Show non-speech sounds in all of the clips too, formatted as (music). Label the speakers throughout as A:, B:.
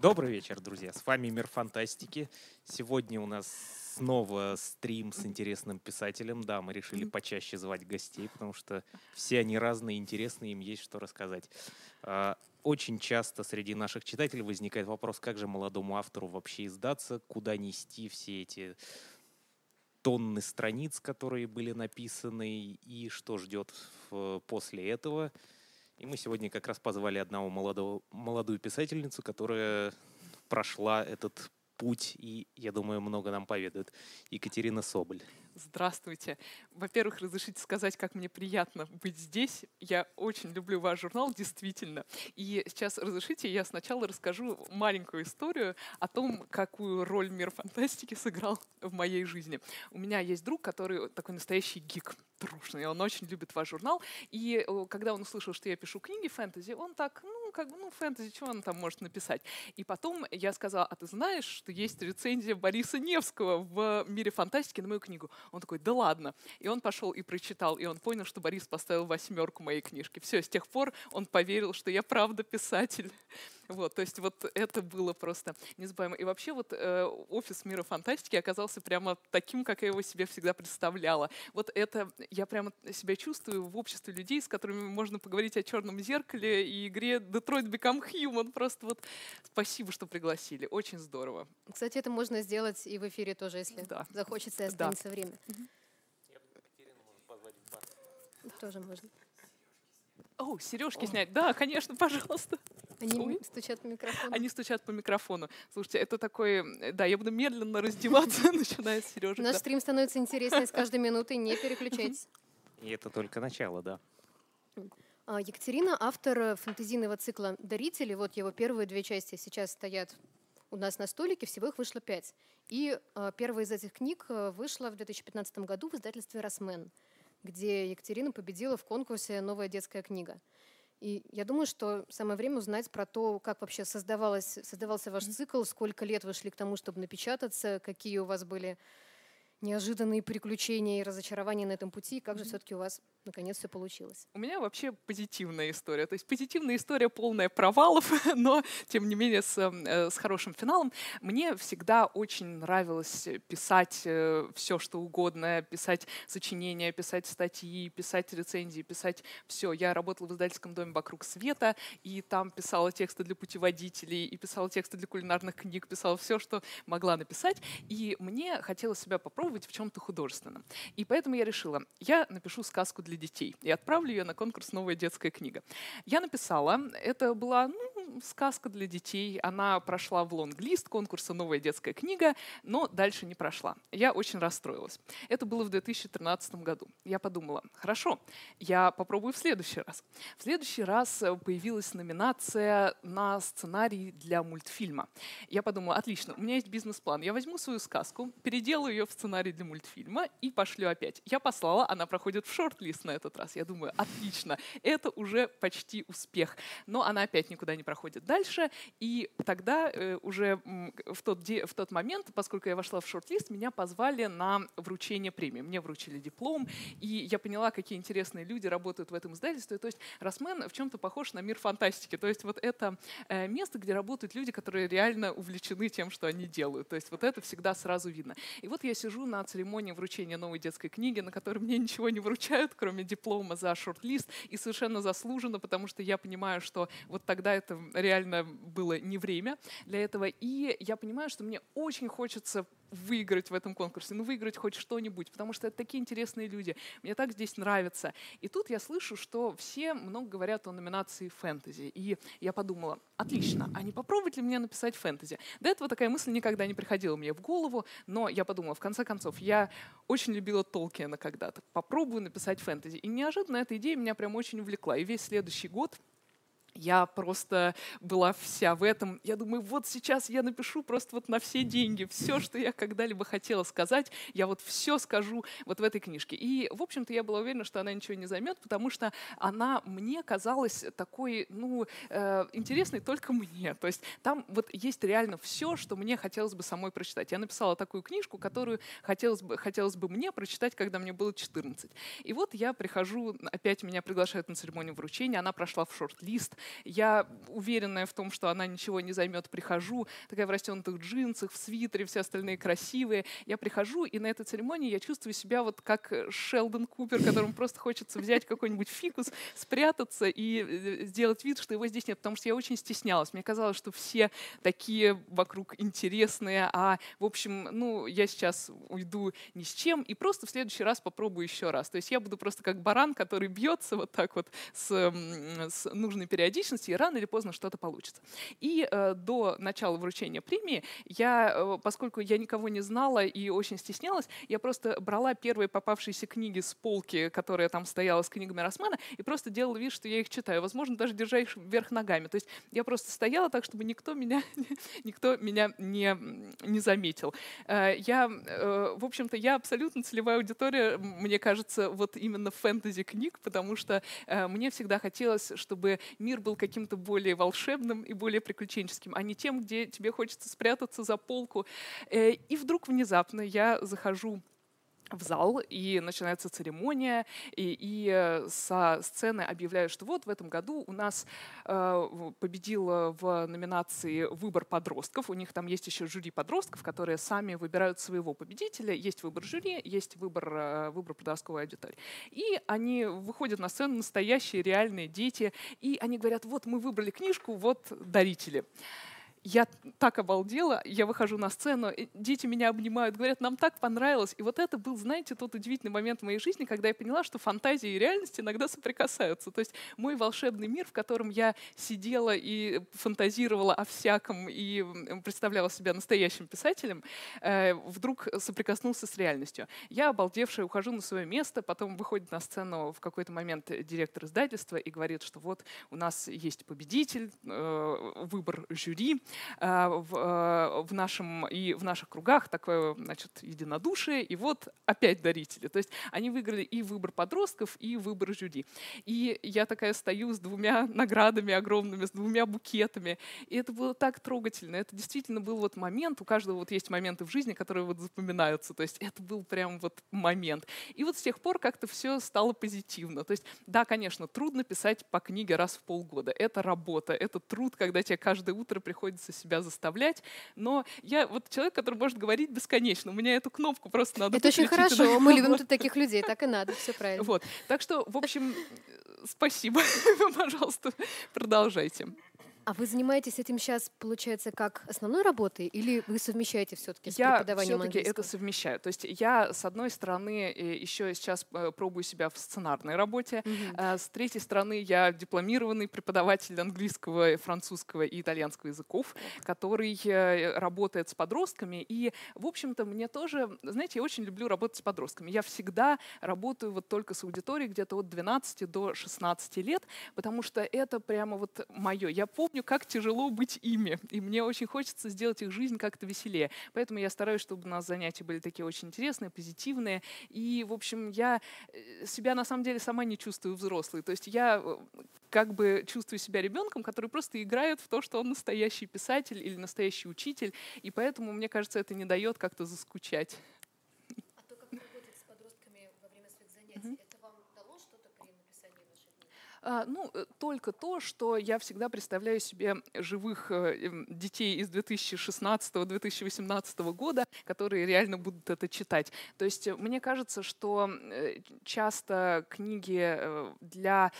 A: Добрый вечер, друзья. С вами Мир Фантастики. Сегодня у нас снова стрим с интересным писателем. Да, мы решили почаще звать гостей, потому что все они разные, интересные, им есть что рассказать. А, очень часто среди наших читателей возникает вопрос, как же молодому автору вообще издаться, куда нести все эти тонны страниц, которые были написаны, и что ждет после этого. И мы сегодня как раз позвали одного молодого, молодую писательницу, которая прошла этот путь, и, я думаю, много нам поведает. Екатерина Соболь.
B: Здравствуйте. Во-первых, разрешите сказать, как мне приятно быть здесь. Я очень люблю ваш журнал, действительно. И сейчас разрешите, я сначала расскажу маленькую историю о том, какую роль мир фантастики сыграл в моей жизни. У меня есть друг, который такой настоящий гик трушный. Он очень любит ваш журнал. И когда он услышал, что я пишу книги фэнтези, он так, ну, как бы, ну, фэнтези, что он там может написать? И потом я сказала, а ты знаешь, что есть рецензия Бориса Невского в «Мире фантастики» на мою книгу? Он такой, да ладно. И он пошел и прочитал, и он понял, что Борис поставил восьмерку моей книжки. Все, с тех пор он поверил, что я правда писатель. Вот, то есть вот это было просто незабываемо. И вообще вот э, офис мира фантастики оказался прямо таким, как я его себе всегда представляла. Вот это я прямо себя чувствую в обществе людей, с которыми можно поговорить о черном зеркале и игре Detroit Become Human. Просто вот спасибо, что пригласили. Очень здорово.
C: Кстати, это можно сделать и в эфире тоже, если да. захочется и останется да. время. Тоже можно.
B: О, сережки О. снять. Да, конечно, пожалуйста.
C: Они Ой. стучат по микрофону.
B: Они стучат по микрофону. Слушайте, это такой... Да, я буду медленно раздеваться, (laughs) начиная с Сережи.
C: Наш стрим становится интереснее с каждой минутой, не переключайтесь.
A: И это только начало, да.
C: А, Екатерина — автор фэнтезийного цикла «Дарители». Вот его первые две части сейчас стоят у нас на столике, всего их вышло пять. И э, первая из этих книг э, вышла в 2015 году в издательстве «Росмен», где Екатерина победила в конкурсе «Новая детская книга». И я думаю, что самое время узнать про то, как вообще создавалось, создавался ваш цикл, сколько лет вы шли к тому, чтобы напечататься, какие у вас были неожиданные приключения и разочарования на этом пути, как же все-таки у вас наконец все получилось.
B: У меня вообще позитивная история. То есть позитивная история полная провалов, (laughs) но тем не менее с, э, с хорошим финалом. Мне всегда очень нравилось писать э, все, что угодно, писать сочинения, писать статьи, писать рецензии, писать все. Я работала в издательском доме «Вокруг света», и там писала тексты для путеводителей, и писала тексты для кулинарных книг, писала все, что могла написать. И мне хотелось себя попробовать в чем-то художественном. И поэтому я решила, я напишу сказку для детей и отправлю ее на конкурс «Новая детская книга». Я написала, это была ну, сказка для детей, она прошла в лонглист конкурса «Новая детская книга», но дальше не прошла. Я очень расстроилась. Это было в 2013 году. Я подумала, хорошо, я попробую в следующий раз. В следующий раз появилась номинация на сценарий для мультфильма. Я подумала, отлично, у меня есть бизнес-план. Я возьму свою сказку, переделаю ее в сценарий для мультфильма и пошлю опять. Я послала, она проходит в шорт-лист на этот раз. Я думаю, отлично, это уже почти успех. Но она опять никуда не проходит дальше. И тогда э, уже в тот, в тот момент, поскольку я вошла в шорт-лист, меня позвали на вручение премии. Мне вручили диплом, и я поняла, какие интересные люди работают в этом издательстве. То есть Росмен в чем-то похож на мир фантастики. То есть вот это э, место, где работают люди, которые реально увлечены тем, что они делают. То есть вот это всегда сразу видно. И вот я сижу на церемонии вручения новой детской книги, на которой мне ничего не вручают, кроме диплома за шорт-лист, и совершенно заслуженно, потому что я понимаю, что вот тогда это реально было не время для этого, и я понимаю, что мне очень хочется выиграть в этом конкурсе, ну выиграть хоть что-нибудь, потому что это такие интересные люди, мне так здесь нравится. И тут я слышу, что все много говорят о номинации фэнтези, и я подумала, отлично, а не попробовать ли мне написать фэнтези? До этого такая мысль никогда не приходила мне в голову, но я подумала, в конце концов, я очень любила Толкиена когда-то, попробую написать фэнтези. И неожиданно эта идея меня прям очень увлекла, и весь следующий год я просто была вся в этом. Я думаю, вот сейчас я напишу просто вот на все деньги. Все, что я когда-либо хотела сказать, я вот все скажу вот в этой книжке. И, в общем-то, я была уверена, что она ничего не займет, потому что она мне казалась такой, ну, э, интересной только мне. То есть там вот есть реально все, что мне хотелось бы самой прочитать. Я написала такую книжку, которую хотелось бы, хотелось бы мне прочитать, когда мне было 14. И вот я прихожу, опять меня приглашают на церемонию вручения, она прошла в шорт-лист, Я уверенная в том, что она ничего не займет, прихожу, такая в растянутых джинсах, в свитере, все остальные красивые. Я прихожу, и на этой церемонии я чувствую себя вот как Шелдон Купер, которому просто хочется взять какой-нибудь фикус, спрятаться и э, сделать вид, что его здесь нет, потому что я очень стеснялась. Мне казалось, что все такие вокруг интересные, а, в общем, ну, я сейчас уйду ни с чем и просто в следующий раз попробую еще раз. То есть я буду просто как баран, который бьется вот так вот с, с нужной периодичностью, и рано или поздно что-то получится. И э, до начала вручения премии я, э, поскольку я никого не знала и очень стеснялась, я просто брала первые попавшиеся книги с полки, которая там стояла с книгами Росмана, и просто делала вид, что я их читаю. Возможно, даже держа их вверх ногами. То есть я просто стояла так, чтобы никто меня, (laughs) никто меня не, не заметил. Э, я, э, в общем-то, я абсолютно целевая аудитория, мне кажется, вот именно фэнтези книг, потому что э, мне всегда хотелось, чтобы мир был каким-то более волшебным и более приключенческим, а не тем, где тебе хочется спрятаться за полку. И вдруг внезапно я захожу в зал, и начинается церемония, и, и э, со сцены объявляют, что вот в этом году у нас э, победил в номинации «Выбор подростков». У них там есть еще жюри подростков, которые сами выбирают своего победителя. Есть выбор жюри, есть выбор, э, выбор подростковой аудитории. И они выходят на сцену, настоящие реальные дети, и они говорят, вот мы выбрали книжку, вот дарители я так обалдела, я выхожу на сцену, дети меня обнимают, говорят, нам так понравилось. И вот это был, знаете, тот удивительный момент в моей жизни, когда я поняла, что фантазия и реальность иногда соприкасаются. То есть мой волшебный мир, в котором я сидела и фантазировала о всяком и представляла себя настоящим писателем, э, вдруг соприкоснулся с реальностью. Я, обалдевшая, ухожу на свое место, потом выходит на сцену в какой-то момент директор издательства и говорит, что вот у нас есть победитель, э, выбор жюри, в, э, в, нашем, и в наших кругах такое значит, единодушие, и вот опять дарители. То есть они выиграли и выбор подростков, и выбор жюри. И я такая стою с двумя наградами огромными, с двумя букетами. И это было так трогательно. Это действительно был вот момент, у каждого вот есть моменты в жизни, которые вот запоминаются. То есть это был прям вот момент. И вот с тех пор как-то все стало позитивно. То есть да, конечно, трудно писать по книге раз в полгода. Это работа, это труд, когда тебе каждое утро приходится приходится себя заставлять. Но я вот человек, который может говорить бесконечно. У меня эту кнопку просто надо
C: Это очень хорошо. Мы любим тут таких людей. Так и надо. Все правильно.
B: Вот. Так что, в общем, спасибо. (laughs) Пожалуйста, продолжайте.
C: А вы занимаетесь этим сейчас, получается, как основной работой, или вы совмещаете все-таки с
B: я
C: преподаванием
B: все-таки это совмещаю. То есть я, с одной стороны, еще сейчас э, пробую себя в сценарной работе, mm-hmm. с третьей стороны, я дипломированный преподаватель английского, французского и итальянского языков, который э, работает с подростками. И, в общем-то, мне тоже, знаете, я очень люблю работать с подростками. Я всегда работаю вот только с аудиторией где-то от 12 до 16 лет, потому что это прямо вот мое. Я помню, помню, как тяжело быть ими, и мне очень хочется сделать их жизнь как-то веселее. Поэтому я стараюсь, чтобы у нас занятия были такие очень интересные, позитивные. И, в общем, я э, себя на самом деле сама не чувствую взрослой. То есть я э, как бы чувствую себя ребенком, который просто играет в то, что он настоящий писатель или настоящий учитель. И поэтому, мне кажется, это не дает как-то заскучать.
C: А то, как вы работаете с подростками во время своих занятий, mm-hmm.
B: А, ну, э, только то, что я всегда представляю себе живых э, эм, детей из 2016-2018 года, которые реально будут это читать. То есть э, мне кажется, что часто книги для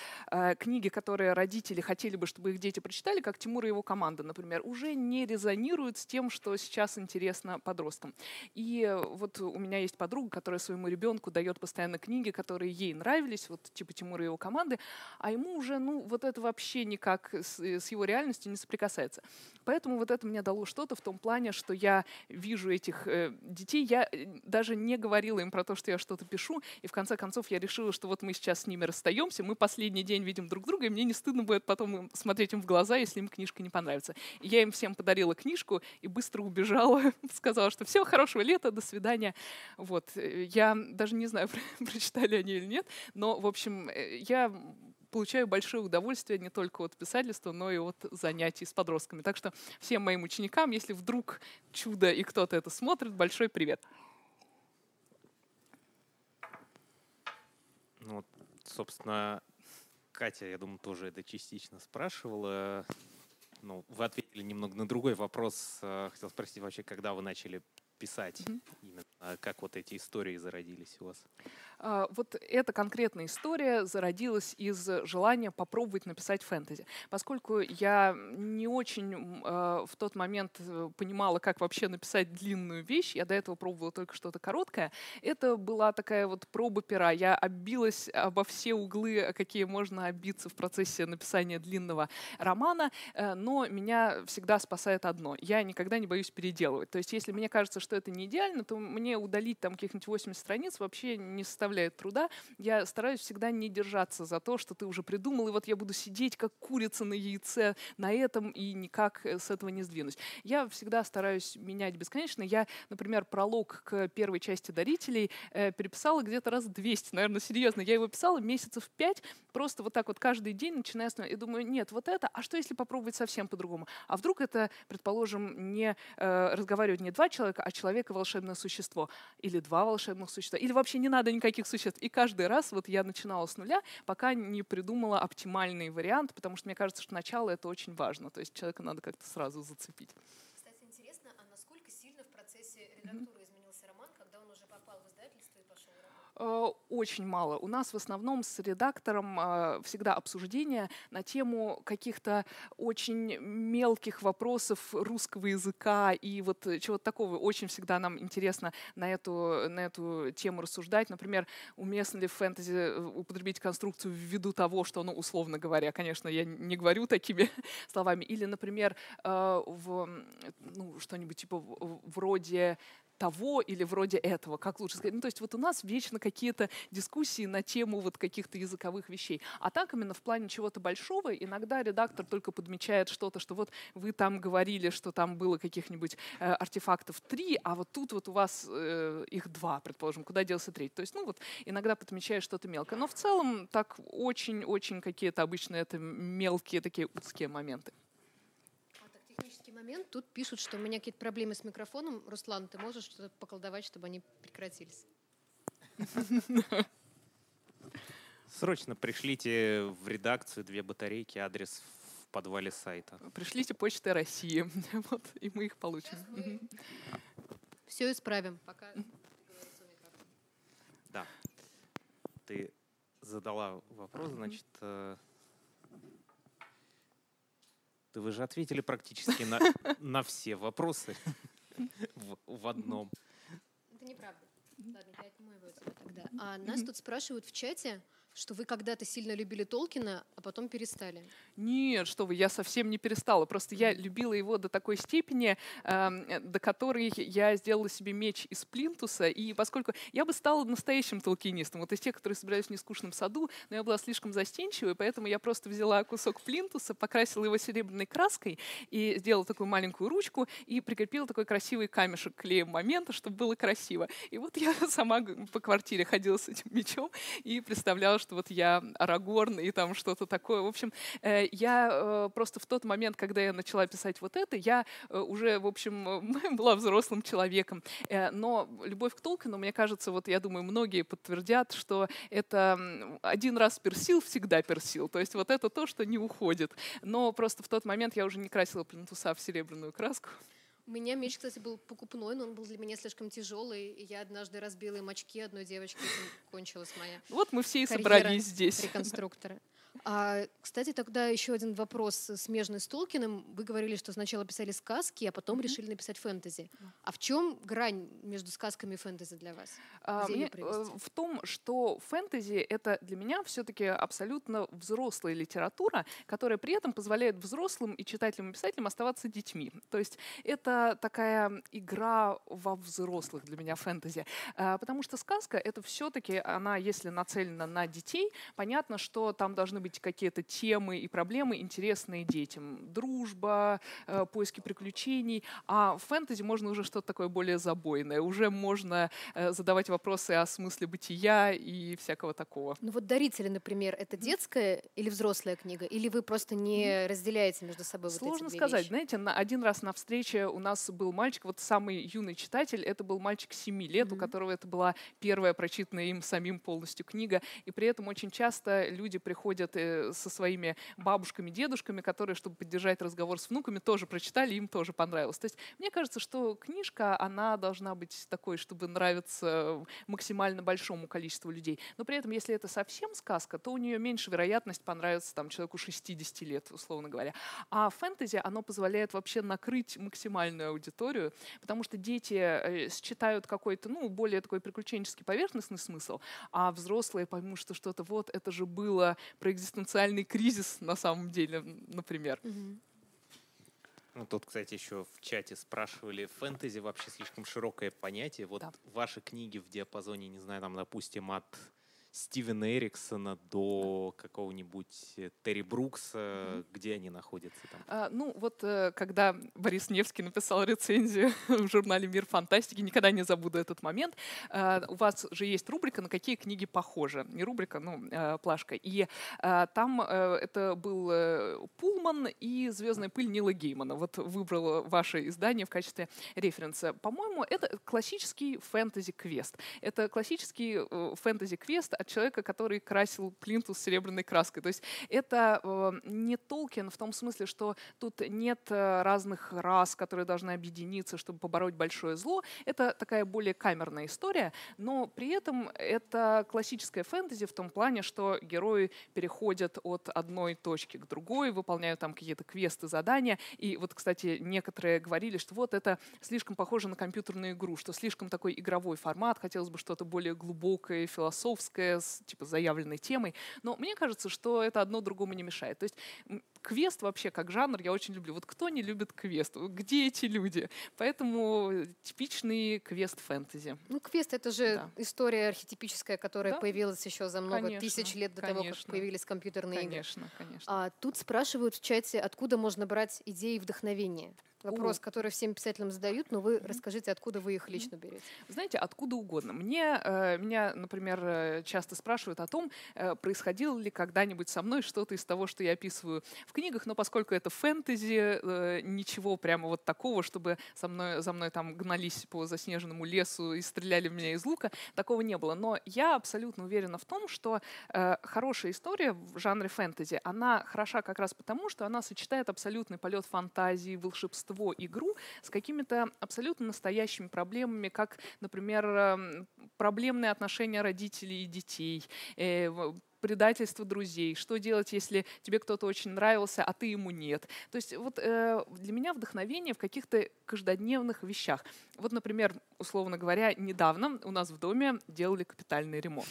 B: книги, которые родители хотели бы, чтобы их дети прочитали, как Тимур и его команда, например, уже не резонируют с тем, что сейчас интересно подросткам. И вот у меня есть подруга, которая своему ребенку дает постоянно книги, которые ей нравились, вот типа Тимура и его команды, а ему уже, ну, вот это вообще никак с, э, с его реальностью не соприкасается. Поэтому вот это мне дало что-то в том плане, что я вижу этих э, детей, я э, даже не говорила им про то, что я что-то пишу, и в конце концов я решила, что вот мы сейчас с ними расстаемся, мы последний день видим друг друга, и мне не стыдно будет потом смотреть им в глаза, если им книжка не понравится. Я им всем подарила книжку и быстро убежала, (laughs) сказала, что все, хорошего лета, до свидания. Вот. Э, я даже не знаю, (laughs) прочитали они или нет, но, в общем, я получаю большое удовольствие не только от писательства, но и от занятий с подростками. Так что всем моим ученикам, если вдруг чудо и кто-то это смотрит, большой привет.
A: Ну, собственно, Катя, я думаю, тоже это частично спрашивала. Ну, вы ответили немного на другой вопрос. Э, хотел спросить вообще, когда вы начали писать? Mm-hmm. Именно как вот эти истории зародились у вас?
B: А, вот эта конкретная история зародилась из желания попробовать написать фэнтези. Поскольку я не очень а, в тот момент э, понимала, как вообще написать длинную вещь, я до этого пробовала только что-то короткое, это была такая вот проба пера. Я оббилась обо все углы, какие можно оббиться в процессе написания длинного романа, э, но меня всегда спасает одно. Я никогда не боюсь переделывать. То есть если мне кажется, что это не идеально, то мне удалить там каких-нибудь 80 страниц вообще не составляет труда. Я стараюсь всегда не держаться за то, что ты уже придумал, и вот я буду сидеть как курица на яйце на этом и никак э, с этого не сдвинусь. Я всегда стараюсь менять бесконечно. Я, например, пролог к первой части «Дарителей» э, переписала где-то раз 200, наверное, серьезно. Я его писала месяцев пять, просто вот так вот каждый день, начиная с... И думаю, нет, вот это, а что если попробовать совсем по-другому? А вдруг это, предположим, не э, разговаривают не два человека, а человек и волшебное существо? Или два волшебных существа? Или вообще не надо никаких существ? И каждый раз вот я начинала с нуля, пока не придумала оптимальный вариант, потому что мне кажется, что начало — это очень важно. То есть человека надо как-то сразу зацепить.
C: Кстати, интересно, а насколько сильно в процессе редактуры
B: Э, очень мало. У нас в основном с редактором э, всегда обсуждения на тему каких-то очень мелких вопросов русского языка и вот чего-то такого. Очень всегда нам интересно на эту, на эту тему рассуждать. Например, уместно ли в фэнтези э, употребить конструкцию ввиду того, что, ну, условно говоря, конечно, я не говорю такими (laughs) словами. Или, например, в ну, что-нибудь типа вроде того или вроде этого, как лучше сказать. Ну, то есть вот у нас вечно какие-то дискуссии на тему вот каких-то языковых вещей. А так именно в плане чего-то большого иногда редактор только подмечает что-то, что вот вы там говорили, что там было каких-нибудь э, артефактов три, а вот тут вот у вас э, их два, предположим, куда делся третий. То есть, ну вот иногда подмечает что-то мелкое. Но в целом так очень-очень какие-то обычно это мелкие такие узкие моменты
C: момент. Тут пишут, что у меня какие-то проблемы с микрофоном. Руслан, ты можешь что-то поколдовать, чтобы они прекратились?
A: Срочно пришлите в редакцию две батарейки, адрес в подвале сайта.
B: Пришлите почты России, (laughs) вот, и мы их получим.
C: Все исправим, пока.
A: Да. Ты задала вопрос, значит, э, да вы же ответили практически на, (laughs) на все вопросы в, в одном.
C: Это неправда. Ладно, я отмоиваю тебя тогда. А нас тут спрашивают в чате, что вы когда-то сильно любили Толкина, а потом перестали.
B: Нет, что вы, я совсем не перестала. Просто я любила его до такой степени, э, до которой я сделала себе меч из плинтуса. И поскольку я бы стала настоящим толкинистом, вот из тех, которые собирались в нескучном саду, но я была слишком застенчивой, поэтому я просто взяла кусок плинтуса, покрасила его серебряной краской и сделала такую маленькую ручку и прикрепила такой красивый камешек клеем момента, чтобы было красиво. И вот я (laughs) сама по квартире ходила с этим мечом и представляла, что вот я Арагорн и там что-то такое. В общем, э, я э, просто в тот момент, когда я начала писать вот это, я э, уже, в общем, (laughs) была взрослым человеком. Но любовь к Толкину, мне кажется, вот я думаю, многие подтвердят, что это один раз персил, всегда персил. То есть вот это то, что не уходит. Но просто в тот момент я уже не красила плинтуса в серебряную краску.
C: У меня меч, кстати, был покупной, но он был для меня слишком тяжелый, и я однажды разбила им очки одной девочки, этим кончилась моя
B: Вот мы все и собрались здесь.
C: реконструктора. А, кстати, тогда еще один вопрос смежный с Толкиным. Вы говорили, что сначала писали сказки, а потом mm-hmm. решили написать фэнтези. А в чем грань между сказками и фэнтези для вас?
B: А, мне, э, в том, что фэнтези это для меня все-таки абсолютно взрослая литература, которая при этом позволяет взрослым и читателям и писателям оставаться детьми. То есть это такая игра во взрослых для меня фэнтези. А, потому что сказка это все-таки она, если нацелена на детей, понятно, что там должны быть быть какие-то темы и проблемы, интересные детям. Дружба, э, поиски приключений. А в фэнтези можно уже что-то такое более забойное. Уже можно э, задавать вопросы о смысле бытия и всякого такого.
C: Ну вот «Дарители», например, это детская или взрослая книга? Или вы просто не разделяете между собой
B: Сложно
C: вот эти
B: сказать.
C: Вещи?
B: Знаете, на, один раз на встрече у нас был мальчик, вот самый юный читатель, это был мальчик 7 лет, mm-hmm. у которого это была первая прочитанная им самим полностью книга. И при этом очень часто люди приходят ходят э, со своими бабушками, дедушками, которые, чтобы поддержать разговор с внуками, тоже прочитали, им тоже понравилось. То есть мне кажется, что книжка, она должна быть такой, чтобы нравиться максимально большому количеству людей. Но при этом, если это совсем сказка, то у нее меньше вероятность понравиться там, человеку 60 лет, условно говоря. А фэнтези, оно позволяет вообще накрыть максимальную аудиторию, потому что дети э, считают какой-то, ну, более такой приключенческий поверхностный смысл, а взрослые поймут, что что-то вот, это же было про экзистенциальный кризис на самом деле, например.
A: Ну, тут, кстати, еще в чате спрашивали, фэнтези вообще слишком широкое понятие. Вот да. ваши книги в диапазоне, не знаю, там, допустим, от Стивена Эриксона до какого-нибудь э, Терри Брукса, mm-hmm. где они находятся там?
B: А, ну, вот э, когда Борис Невский написал рецензию (laughs) в журнале «Мир фантастики», никогда не забуду этот момент, а, у вас же есть рубрика «На какие книги похожи?» Не рубрика, ну, а, плашка. И а, там а, это был Пулман и «Звездная пыль» Нила Геймана. Вот выбрал ваше издание в качестве референса. По-моему, это классический фэнтези-квест. Это классический фэнтези-квест от человека, который красил плинтус серебряной краской. То есть это э, не Толкин в том смысле, что тут нет э, разных рас, которые должны объединиться, чтобы побороть большое зло. Это такая более камерная история, но при этом это классическая фэнтези в том плане, что герои переходят от одной точки к другой, выполняют там какие-то квесты, задания. И вот, кстати, некоторые говорили, что вот это слишком похоже на компьютерную игру, что слишком такой игровой формат, хотелось бы что-то более глубокое, философское, с типа заявленной темой. Но мне кажется, что это одно другому не мешает. То есть квест вообще как жанр я очень люблю. Вот кто не любит квест? Где эти люди? Поэтому типичный квест фэнтези.
C: Ну, квест — это же да. история архетипическая, которая да? появилась еще за много конечно, тысяч лет до конечно. того, как появились компьютерные
B: конечно,
C: игры.
B: Конечно, конечно.
C: А тут спрашивают в чате, откуда можно брать идеи и вдохновение вопрос, О. который всем писателям задают, но вы mm-hmm. расскажите, откуда вы их лично берете.
B: Знаете, откуда угодно. Мне, э, меня, например, э, часто спрашивают о том, э, происходило ли когда-нибудь со мной что-то из того, что я описываю в книгах, но поскольку это фэнтези, э, ничего прямо вот такого, чтобы со мной, за мной там гнались по заснеженному лесу и стреляли в меня из лука, такого не было. Но я абсолютно уверена в том, что э, хорошая история в жанре фэнтези, она хороша как раз потому, что она сочетает абсолютный полет фантазии, большинство игру с какими-то абсолютно настоящими проблемами, как, например, эм, проблемные отношения родителей и детей, э, предательство друзей, что делать, если тебе кто-то очень нравился, а ты ему нет. То есть вот э, для меня вдохновение в каких-то каждодневных вещах. Вот, например, условно говоря, недавно у нас в доме делали капитальный ремонт.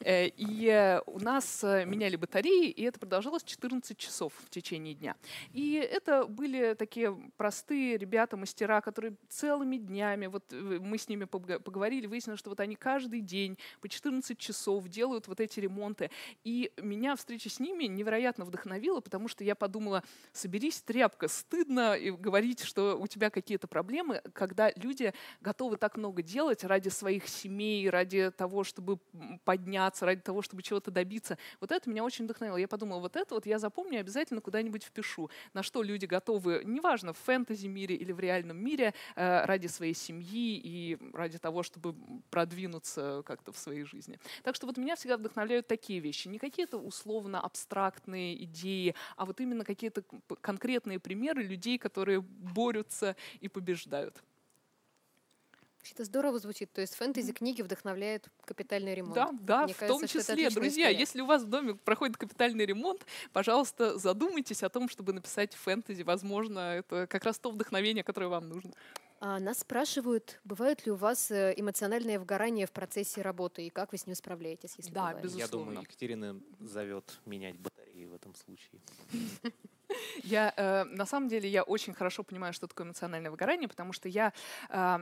B: Э, и э, у нас э, меняли батареи, и это продолжалось 14 часов в течение дня. И это были такие простые ребята-мастера, которые целыми днями, вот мы с ними поговорили, выяснилось, что вот они каждый день по 14 часов делают вот эти ремонты. И меня встреча с ними невероятно вдохновила, потому что я подумала, соберись, тряпка, стыдно говорить, что у тебя какие-то проблемы, когда люди готовы так много делать ради своих семей, ради того, чтобы подняться, ради того, чтобы чего-то добиться. Вот это меня очень вдохновило. Я подумала, вот это вот я запомню, обязательно куда-нибудь впишу, на что люди готовы, неважно, в фэнтези-мире или в реальном мире, э, ради своей семьи и ради того, чтобы продвинуться как-то в своей жизни. Так что вот меня всегда вдохновляют такие вещи вещи, не какие-то условно абстрактные идеи, а вот именно какие-то конкретные примеры людей, которые борются и побеждают.
C: Это здорово звучит. То есть фэнтези-книги вдохновляют капитальный ремонт.
B: Да, да, Мне в кажется, том числе, друзья, история. если у вас в доме проходит капитальный ремонт, пожалуйста, задумайтесь о том, чтобы написать фэнтези. Возможно, это как раз то вдохновение, которое вам нужно.
C: А нас спрашивают, бывают ли у вас э, эмоциональное выгорание в процессе работы и как вы с ним справляетесь, если
B: Да,
C: бывает?
B: безусловно.
A: Я думаю, Екатерина зовет менять батареи в этом случае. (laughs)
B: Я, э, на самом деле, я очень хорошо понимаю, что такое эмоциональное выгорание, потому что я э,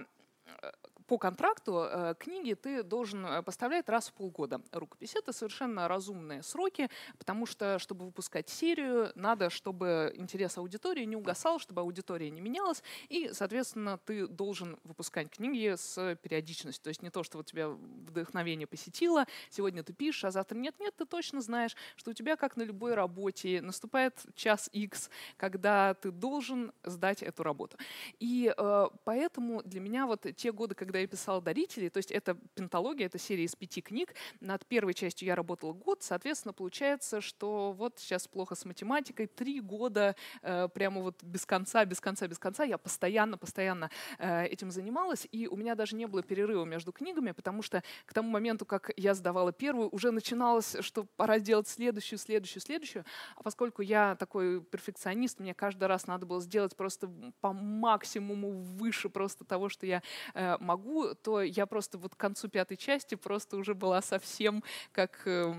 B: по контракту э, книги ты должен э, поставлять раз в полгода рукопись. Это совершенно разумные сроки, потому что, чтобы выпускать серию, надо, чтобы интерес аудитории не угасал, чтобы аудитория не менялась, и, соответственно, ты должен выпускать книги с периодичностью. То есть не то, что вот тебя вдохновение посетило, сегодня ты пишешь, а завтра нет-нет, ты точно знаешь, что у тебя, как на любой работе, наступает час X, когда ты должен сдать эту работу. И э, поэтому для меня вот те годы, когда я писала «Дарители», то есть это пентология, это серия из пяти книг. Над первой частью я работала год, соответственно, получается, что вот сейчас плохо с математикой, три года э, прямо вот без конца, без конца, без конца я постоянно, постоянно э, этим занималась, и у меня даже не было перерыва между книгами, потому что к тому моменту, как я сдавала первую, уже начиналось, что пора делать следующую, следующую, следующую. А поскольку я такой перфекционист, мне каждый раз надо было сделать просто по максимуму выше просто того, что я э, могу, то я просто вот к концу пятой части просто уже была совсем как э,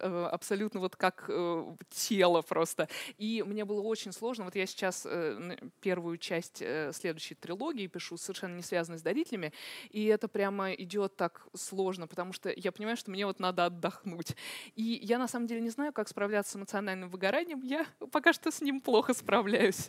B: э, абсолютно вот как э, тело просто. И мне было очень сложно. Вот я сейчас э, первую часть следующей трилогии пишу, совершенно не связанной с дарителями, и это прямо идет так сложно, потому что я понимаю, что мне вот надо отдохнуть. И я на самом деле не знаю, как справляться с эмоциональным выгоранием. Я пока что с ним плохо справляюсь.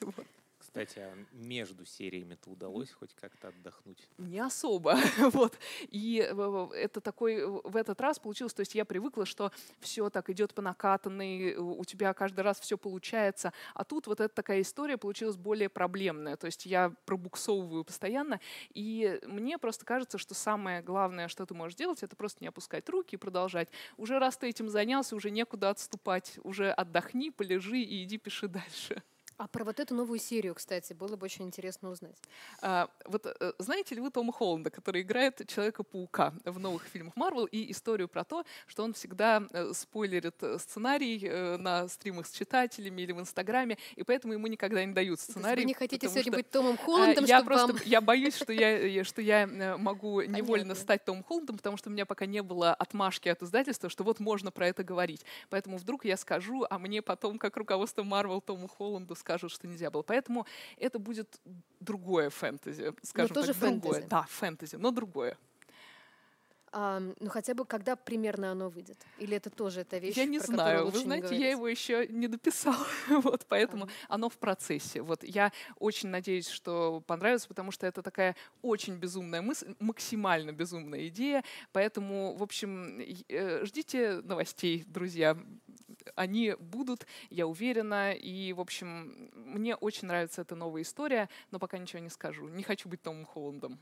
A: Кстати, а между сериями-то удалось хоть как-то отдохнуть?
B: Не особо. (laughs) вот. И это такой, в этот раз получилось, то есть я привыкла, что все так идет по накатанной, у тебя каждый раз все получается. А тут вот эта такая история получилась более проблемная. То есть я пробуксовываю постоянно. И мне просто кажется, что самое главное, что ты можешь делать, это просто не опускать руки и продолжать. Уже раз ты этим занялся, уже некуда отступать. Уже отдохни, полежи и иди пиши дальше.
C: А про вот эту новую серию, кстати, было бы очень интересно узнать.
B: А, вот э, знаете ли вы Тома Холланда, который играет Человека-паука в новых фильмах Марвел, и историю про то, что он всегда э, спойлерит э, сценарий на стримах с читателями или в Инстаграме, и поэтому ему никогда не дают сценарий.
C: Вы не хотите сегодня что, быть Томом Холландом,
B: я просто,
C: вам...
B: Я боюсь, что я, что я могу (laughs) невольно Понятно. стать Томом Холландом, потому что у меня пока не было отмашки от издательства, что вот можно про это говорить. Поэтому вдруг я скажу, а мне потом, как руководство Марвел Тому Холланду скажут, что нельзя было. Поэтому это будет другое фэнтези, скажем
C: но тоже
B: так,
C: фэнтези.
B: другое. Да, фэнтези, но другое.
C: А, ну хотя бы когда примерно оно выйдет? Или это тоже эта вещь?
B: Я не знаю. Вы знаете, я его еще не дописала, (laughs) вот поэтому а. оно в процессе. Вот я очень надеюсь, что понравится, потому что это такая очень безумная мысль, максимально безумная идея. Поэтому, в общем, э, ждите новостей, друзья они будут, я уверена. И, в общем, мне очень нравится эта новая история, но пока ничего не скажу. Не хочу быть Томом Холландом.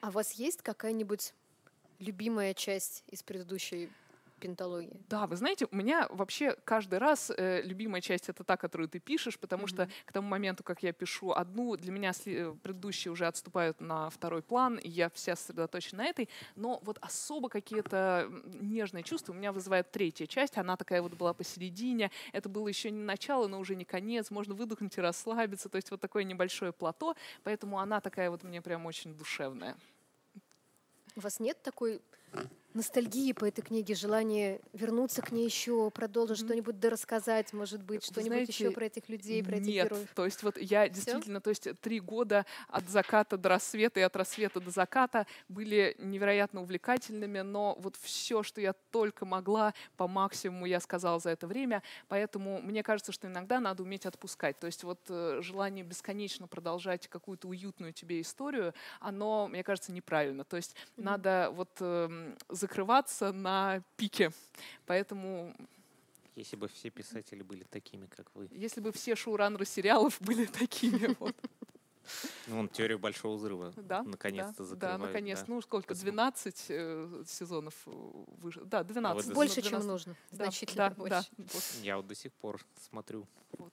C: А у вас есть какая-нибудь любимая часть из предыдущей пентологии.
B: Да, вы знаете, у меня вообще каждый раз э, любимая часть это та, которую ты пишешь, потому mm-hmm. что к тому моменту, как я пишу одну, для меня сли- предыдущие уже отступают на второй план, и я вся сосредоточена на этой. Но вот особо какие-то нежные чувства у меня вызывает третья часть. Она такая вот была посередине. Это было еще не начало, но уже не конец. Можно выдохнуть и расслабиться. То есть вот такое небольшое плато. Поэтому она такая вот мне прям очень душевная.
C: У вас нет такой ностальгии по этой книге, желание вернуться к ней еще, продолжить mm-hmm. что-нибудь дорассказать, может быть, что-нибудь еще про этих людей, про этих
B: нет.
C: героев?
B: То есть вот я Всё? действительно, то есть три года от заката до рассвета и от рассвета до заката были невероятно увлекательными, но вот все, что я только могла, по максимуму я сказала за это время, поэтому мне кажется, что иногда надо уметь отпускать. То есть вот э, желание бесконечно продолжать какую-то уютную тебе историю, оно, мне кажется, неправильно. То есть mm-hmm. надо вот э, закрываться на пике. Поэтому
A: если бы все писатели были такими, как вы.
B: Если бы все шоураннеры сериалов (laughs) были такими. (laughs) Вот.
A: Ну, он теорию большого взрыва.
B: Да.
A: Наконец-то
B: да,
A: закрывает.
B: Да, наконец. Да. Ну, сколько? 12 э, сезонов вышло. Да, 12.
C: Вот больше, 12. чем нужно. Значительно да, больше. Да.
A: Я вот до сих пор смотрю.
B: Вот.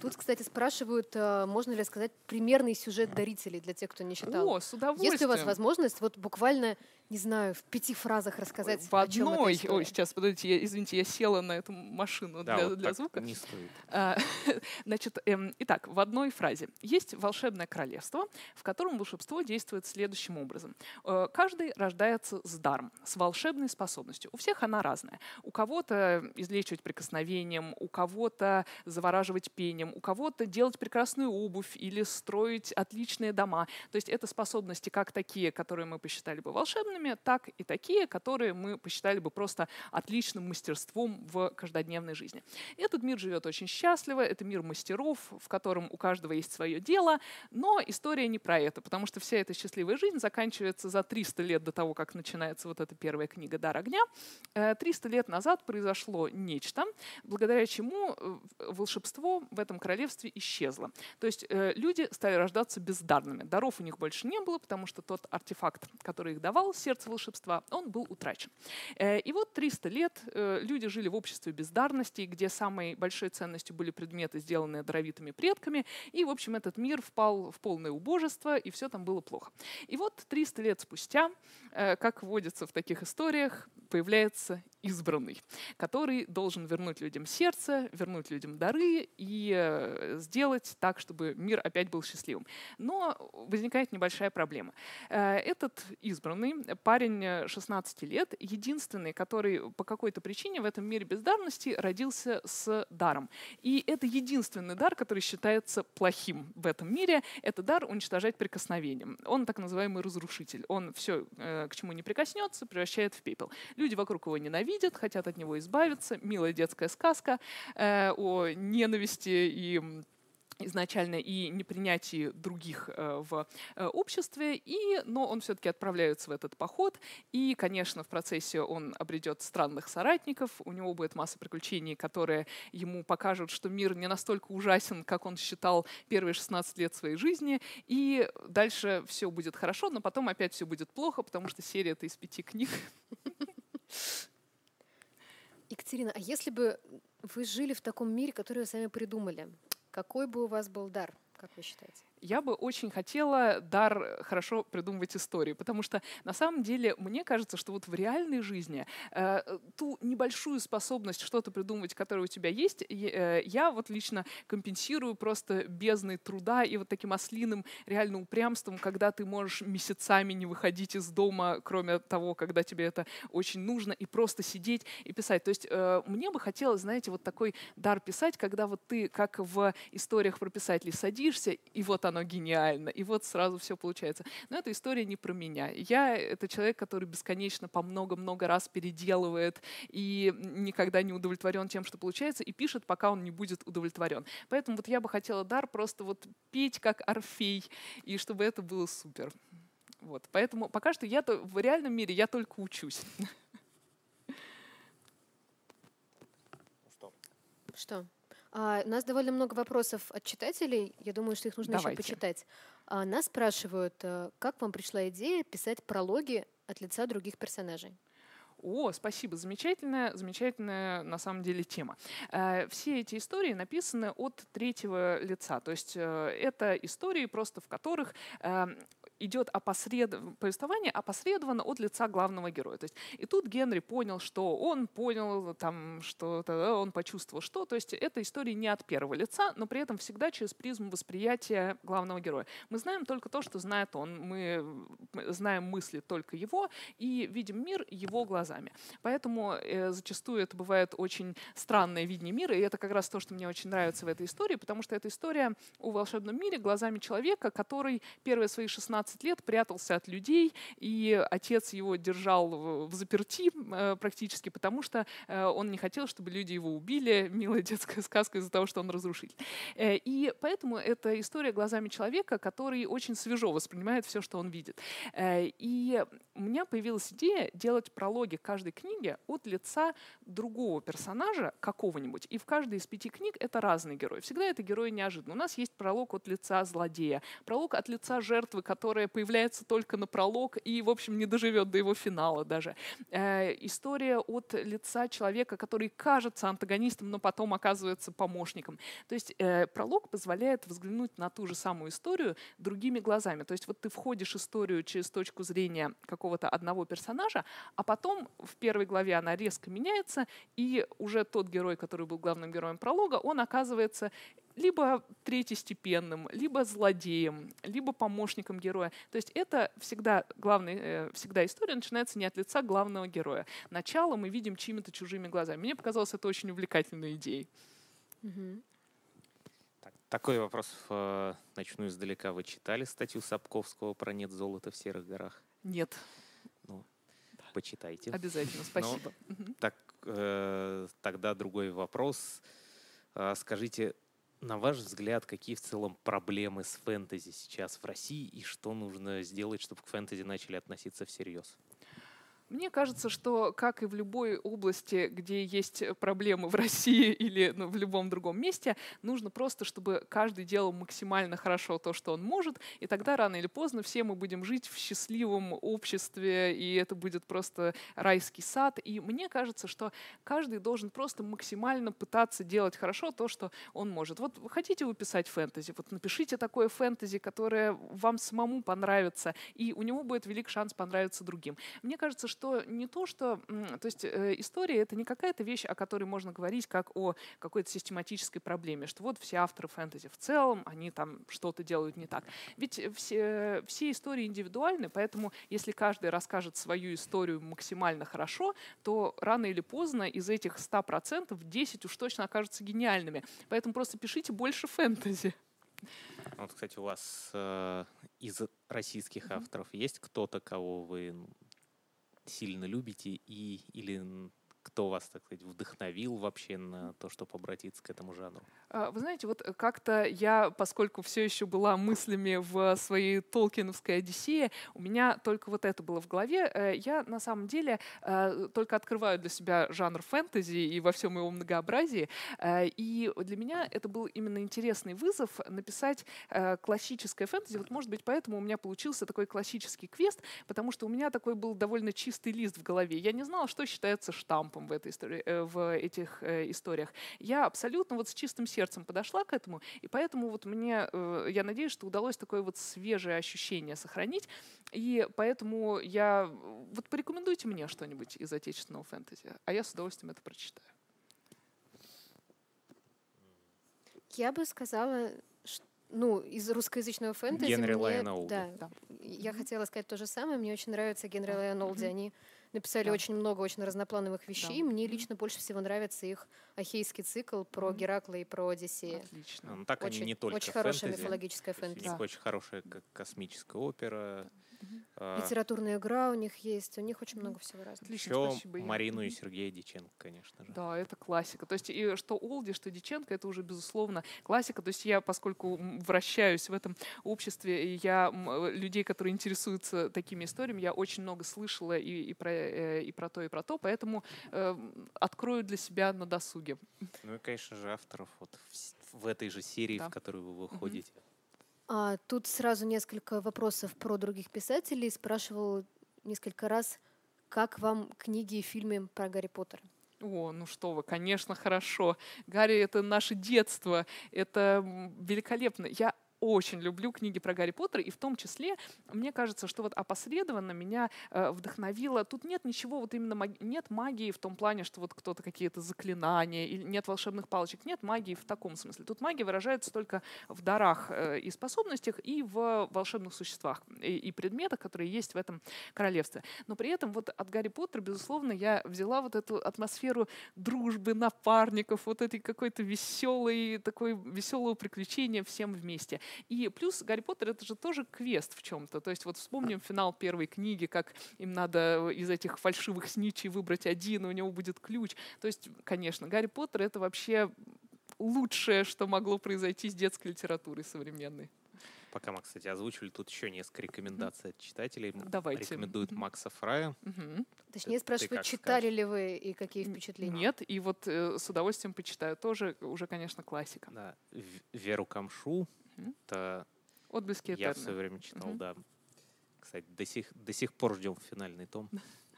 C: Тут, кстати, спрашивают, э, можно ли сказать примерный сюжет дарителей для тех, кто не читал.
B: О, с удовольствием.
C: Есть ли у вас возможность вот буквально не знаю, в пяти фразах рассказать.
B: В одной. Ой, сейчас, подождите, я, извините, я села на эту машину
A: да,
B: для,
A: вот
B: для звука.
A: Не стоит.
B: А, (laughs) значит, эм, итак, в одной фразе. Есть волшебное королевство, в котором волшебство действует следующим образом. Э, каждый рождается с даром, с волшебной способностью. У всех она разная. У кого-то излечивать прикосновением, у кого-то завораживать пением, у кого-то делать прекрасную обувь или строить отличные дома. То есть это способности как такие, которые мы посчитали бы волшебными, мужчинами, так и такие, которые мы посчитали бы просто отличным мастерством в каждодневной жизни. Этот мир живет очень счастливо, это мир мастеров, в котором у каждого есть свое дело, но история не про это, потому что вся эта счастливая жизнь заканчивается за 300 лет до того, как начинается вот эта первая книга «Дар огня». 300 э, лет назад произошло нечто, благодаря чему э, волшебство в этом королевстве исчезло. То есть э, люди стали рождаться бездарными. Даров у них больше не было, потому что тот артефакт, который их давал, сердце волшебства, он был утрачен. И вот 300 лет люди жили в обществе бездарности, где самой большой ценностью были предметы, сделанные даровитыми предками, и, в общем, этот мир впал в полное убожество, и все там было плохо. И вот 300 лет спустя, как водится в таких историях, появляется избранный, который должен вернуть людям сердце, вернуть людям дары и э, сделать так, чтобы мир опять был счастливым. Но возникает небольшая проблема. Э, этот избранный, парень 16 лет, единственный, который по какой-то причине в этом мире бездарности родился с даром. И это единственный дар, который считается плохим в этом мире. Это дар уничтожать прикосновением. Он так называемый разрушитель. Он все, э, к чему не прикоснется, превращает в пепел. Люди вокруг его ненавидят, хотят от него избавиться. Милая детская сказка э, о ненависти и изначально и непринятии других э, в э, обществе, и, но он все-таки отправляется в этот поход, и, конечно, в процессе он обретет странных соратников, у него будет масса приключений, которые ему покажут, что мир не настолько ужасен, как он считал первые 16 лет своей жизни, и дальше все будет хорошо, но потом опять все будет плохо, потому что серия это из пяти книг. (laughs)
C: Екатерина, а если бы вы жили в таком мире, который вы сами придумали, какой бы у вас был дар, как вы считаете?
B: Я бы очень хотела дар хорошо придумывать истории, потому что на самом деле мне кажется, что вот в реальной жизни э, ту небольшую способность что-то придумывать, которая у тебя есть, э, я вот лично компенсирую просто бездной труда и вот таким ослиным реальным упрямством, когда ты можешь месяцами не выходить из дома, кроме того, когда тебе это очень нужно, и просто сидеть и писать. То есть э, мне бы хотелось, знаете, вот такой дар писать, когда вот ты, как в историях про писателей, садишься, и вот оно гениально, и вот сразу все получается. Но эта история не про меня. Я — это человек, который бесконечно по много-много раз переделывает и никогда не удовлетворен тем, что получается, и пишет, пока он не будет удовлетворен. Поэтому вот я бы хотела дар просто вот петь как Орфей, и чтобы это было супер. Вот. Поэтому пока что я то, в реальном мире я только учусь.
C: Что? Что? А, у нас довольно много вопросов от читателей. Я думаю, что их нужно Давайте. еще почитать. А, нас спрашивают, э, как вам пришла идея писать прологи от лица других персонажей?
B: О, спасибо, замечательная, замечательная на самом деле тема. Э, все эти истории написаны от третьего лица, то есть э, это истории просто в которых эм, идет опосред... повествование опосредованно от лица главного героя. То есть, и тут Генри понял, что он понял, там, что он почувствовал что. То есть это история не от первого лица, но при этом всегда через призму восприятия главного героя. Мы знаем только то, что знает он. Мы знаем мысли только его и видим мир его глазами. Поэтому э, зачастую это бывает очень странное видение мира, и это как раз то, что мне очень нравится в этой истории, потому что это история о волшебном мире глазами человека, который первые свои 16 15 лет прятался от людей, и отец его держал в заперти э, практически, потому что э, он не хотел, чтобы люди его убили. (laughs) Милая детская сказка из-за того, что он разрушитель. Э, и поэтому это история глазами человека, который очень свежо воспринимает все, что он видит. И у меня появилась идея делать прологи каждой книги от лица другого персонажа какого-нибудь. И в каждой из пяти книг это разный герой. Всегда это герой неожиданно. У нас есть пролог от лица злодея, пролог от лица жертвы, которая которая появляется только на пролог и, в общем, не доживет до его финала даже. Э, история от лица человека, который кажется антагонистом, но потом оказывается помощником. То есть э, пролог позволяет взглянуть на ту же самую историю другими глазами. То есть вот ты входишь в историю через точку зрения какого-то одного персонажа, а потом в первой главе она резко меняется, и уже тот герой, который был главным героем пролога, он оказывается либо третьестепенным, либо злодеем, либо помощником героя. То есть это всегда главная, э, всегда история начинается не от лица главного героя. Начало мы видим чьими-то чужими глазами. Мне показалось это очень увлекательной идеей.
A: Угу. Так, такой вопрос э, начну издалека. Вы читали статью Сапковского про нет золота в серых горах?
B: Нет.
A: Ну, почитайте.
B: Обязательно, спасибо. Мгм.
A: Так, э, тогда другой вопрос. А, Скажите, на ваш взгляд, какие в целом проблемы с фэнтези сейчас в России и что нужно сделать, чтобы к фэнтези начали относиться всерьез?
B: Мне кажется, что, как и в любой области, где есть проблемы в России или ну, в любом другом месте, нужно просто, чтобы каждый делал максимально хорошо то, что он может, и тогда рано или поздно все мы будем жить в счастливом обществе, и это будет просто райский сад. И мне кажется, что каждый должен просто максимально пытаться делать хорошо то, что он может. Вот хотите вы писать фэнтези, вот напишите такое фэнтези, которое вам самому понравится, и у него будет велик шанс понравиться другим. Мне кажется, что не то, что... То есть э, история — это не какая-то вещь, о которой можно говорить как о какой-то систематической проблеме, что вот все авторы фэнтези в целом, они там что-то делают не так. Ведь все, все истории индивидуальны, поэтому если каждый расскажет свою историю максимально хорошо, то рано или поздно из этих 100% 10 уж точно окажутся гениальными. Поэтому просто пишите больше фэнтези.
A: Вот, кстати, у вас э, из российских авторов есть кто-то, кого вы сильно любите и или кто вас, так сказать, вдохновил вообще на то, чтобы обратиться к этому жанру?
B: А, Вы знаете, вот как-то я, поскольку все еще была мыслями в своей Толкиновской Одиссее, у меня только вот это было в голове. Э, Я на самом деле э, только открываю для себя жанр фэнтези и во всем его многообразии. Э, И для меня это был именно интересный вызов написать классическое фэнтези. Вот, может быть, поэтому у меня получился такой классический квест, потому что у меня такой был довольно чистый лист в голове. Я не знала, что считается штампом в, этой истории, э, в этих э, историях. Я абсолютно вот с чистым сердцем подошла к этому, и поэтому вот мне, э, я надеюсь, что удалось такое вот свежее ощущение сохранить, и поэтому я, вот порекомендуйте мне что-нибудь из отечественного фэнтези, а я с удовольствием это прочитаю.
C: Я бы сказала, ну, из русскоязычного фэнтези
A: Генри
C: мне-
A: Лайон Олди.
C: Да,
B: Да.
C: я хотела сказать то же самое. Мне очень нравится Генри. Лайон Олди. Они написали
B: Да.
C: очень много очень разноплановых вещей.
B: Да.
C: Мне лично больше всего нравится их ахейский цикл про. Геракла и про Одиссея.
B: Отлично.
A: Ну, так
C: Очень,
A: они не только
C: очень хорошая
A: фэнтези,
C: мифологическая
A: то есть у
C: фэнтези.
A: них очень хорошая космическая опера. А,
C: Литературная игра у них есть. У них очень много всего разного.
B: Отлично,
A: Еще
B: спасибо.
A: Марину и. Сергея Диченко, конечно же.
B: Да, это классика. То есть и что Олди, что Диченко, это уже, безусловно, классика. То есть я, поскольку вращаюсь в этом обществе, я людей, которые интересуются такими историями, я очень много слышала и, и, про, э, и про то, и про то, поэтому э, открою для себя на досуге.
A: Ну и, конечно же, авторов вот в, в этой же серии,
B: Да.
A: в которой вы выходите.
C: А, тут сразу несколько вопросов про других писателей. Спрашивал несколько раз, как вам книги и фильмы про Гарри Поттера?
B: О, ну что вы, конечно, хорошо. Гарри — это наше детство, это великолепно. Я очень люблю книги про Гарри Поттера, и в том числе, мне кажется, что вот опосредованно меня э, вдохновило. Тут нет ничего, вот именно маги- нет магии в том плане, что вот кто-то какие-то заклинания, или нет волшебных палочек, нет магии в таком смысле. Тут магия выражается только в дарах э, и способностях, и в волшебных существах, и, и предметах, которые есть в этом королевстве. Но при этом вот от Гарри Поттера, безусловно, я взяла вот эту атмосферу дружбы, напарников, вот этой какой-то веселой, такой веселого приключения всем вместе. И плюс Гарри Поттер это же тоже квест в чем-то. То есть вот вспомним финал первой книги, как им надо из этих фальшивых сничей выбрать один, у него будет ключ. То есть, конечно, Гарри Поттер это вообще лучшее, что могло произойти с детской литературой современной.
A: Пока мы, кстати, озвучивали, тут еще несколько рекомендаций от читателей.
B: Давайте.
A: Рекомендуют. Макса Фрая.
B: Мгм.
C: Точнее,
A: ты
C: спрашивают, читали
A: скажешь?
C: ли вы и какие впечатления?
B: Нет, и вот э, с удовольствием почитаю. Тоже уже, конечно, классика.
A: Да. В- Веру Камшу. Это
B: Отблески
A: я в
B: Этерны.
A: свое время читал,
B: Мгм.
A: да. Кстати, до сих, до сих пор ждем финальный том.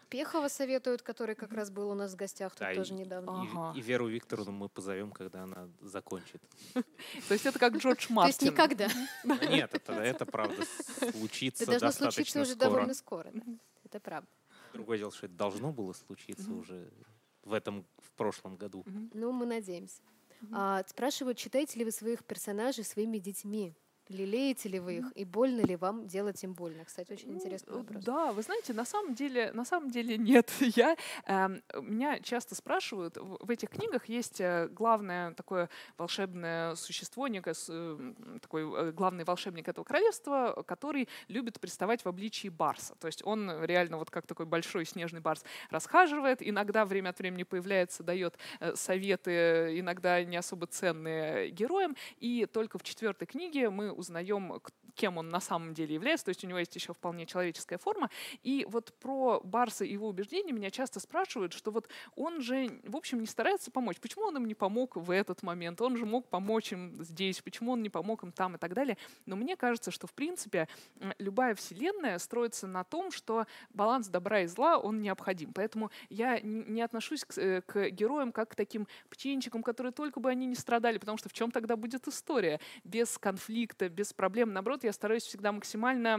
C: Пехова советуют, который как раз был у нас в гостях тут
A: и-
C: тоже недавно.
A: И-
B: Ага.
A: И, Веру Викторовну мы позовем, когда она закончит. (laughs)
B: То есть это как Джордж
C: То
B: Мартин.
C: есть никогда. (laughs)
A: Нет, это, правда случится
C: Это должно
A: достаточно
C: случиться уже
A: скоро.
C: довольно скоро. Это правда.
A: Другое дело, что это должно было случиться уже в этом, в прошлом году.
C: Ну, мы надеемся. А, спрашивают, читаете ли вы своих персонажей своими детьми? Лелеете ли вы их и больно ли вам делать им больно? Кстати, очень
B: Ну,
C: интересный
B: э,
C: вопрос.
B: Да, вы знаете, на самом деле, на самом деле нет. (laughs) Я, эм, меня часто спрашивают, в, в этих книгах есть э, главное такое волшебное существо, некое с- э, такой э, главный волшебник этого королевства, который любит приставать в обличии барса. То есть он реально вот как такой большой снежный барс расхаживает, иногда время от времени появляется, дает э, советы, э, иногда не особо ценные героям, и только в четвертой книге мы узнаем, кем он на самом деле является, то есть у него есть еще вполне человеческая форма. И вот про Барса и его убеждения меня часто спрашивают, что вот он же, в общем, не старается помочь. Почему он им не помог в этот момент? Он же мог помочь им здесь, почему он не помог им там и так далее. Но мне кажется, что, в принципе, любая вселенная строится на том, что баланс добра и зла, он необходим. Поэтому я не отношусь к, э, к героям как к таким птенчикам, которые только бы они не страдали, потому что в чем тогда будет история? Без конфликта, без проблем. Наоборот, я стараюсь всегда максимально,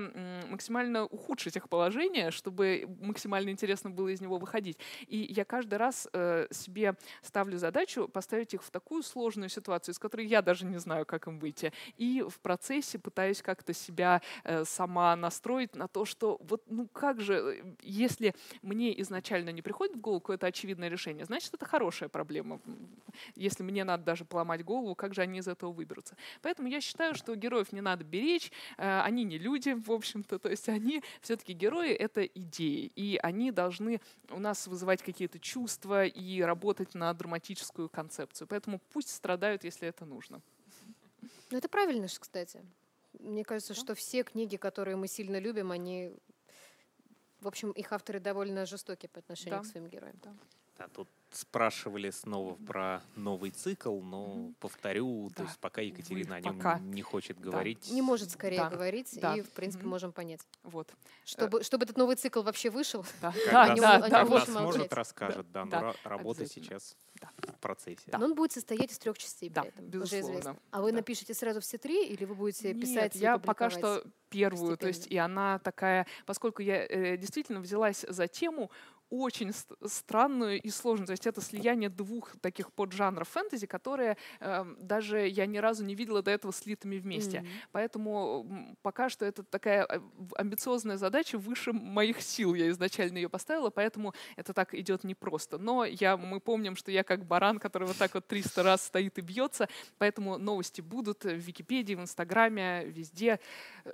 B: максимально ухудшить их положение, чтобы максимально интересно было из него выходить. И я каждый раз э, себе ставлю задачу поставить их в такую сложную ситуацию, из которой я даже не знаю, как им выйти. И в процессе пытаюсь как-то себя э, сама настроить на то, что вот ну как же, э, если мне изначально не приходит в голову какое-то очевидное решение, значит, это хорошая проблема. Если мне надо даже поломать голову, как же они из этого выберутся? Поэтому я считаю, что героев не надо беречь, э, они не люди, в общем-то, то есть они все-таки герои — это идеи, и они должны у нас вызывать какие-то чувства и работать на драматическую концепцию. Поэтому пусть страдают, если это нужно.
C: Ну, это правильно, ж, кстати. Мне кажется,
B: Да.
C: что все книги, которые мы сильно любим, они... В общем, их авторы довольно жестокие по отношению
B: Да.
C: к своим героям.
A: Да, тут спрашивали снова про новый цикл, но
B: Мгм.
A: повторю, то
B: Да.
A: есть пока Екатерина о нем
B: пока.
A: не хочет
B: Да.
A: говорить.
C: Не может скорее
B: Да.
C: говорить,
B: Да.
C: и, в принципе,
B: Мгм.
C: можем понять.
B: Вот.
C: Чтобы, чтобы этот новый цикл вообще вышел,
B: Да, (laughs)
A: Когда,
B: да, да, да,
A: сможет, расскажет, да, но
B: Да,
A: ра- работа сейчас
B: Да.
A: в процессе.
B: Да.
C: но он будет состоять из трех частей
B: Да,
C: при этом, уже
B: безусловно.
C: известно. А вы
B: Да.
C: напишете сразу все три, или вы будете
B: Нет,
C: писать и
B: я пока что первую, то есть и она такая, поскольку я э, действительно взялась за тему очень ст- странную и сложную, то есть это слияние двух таких поджанров фэнтези, которые эм, даже я ни разу не видела до этого слитыми вместе.
C: Мгм.
B: Поэтому пока что это такая э, амбициозная задача выше моих сил. Я изначально ее поставила, поэтому это так идет непросто. Но я, мы помним, что я как баран, который вот так вот 300 раз стоит и бьется, поэтому новости будут в Википедии, в Инстаграме, везде.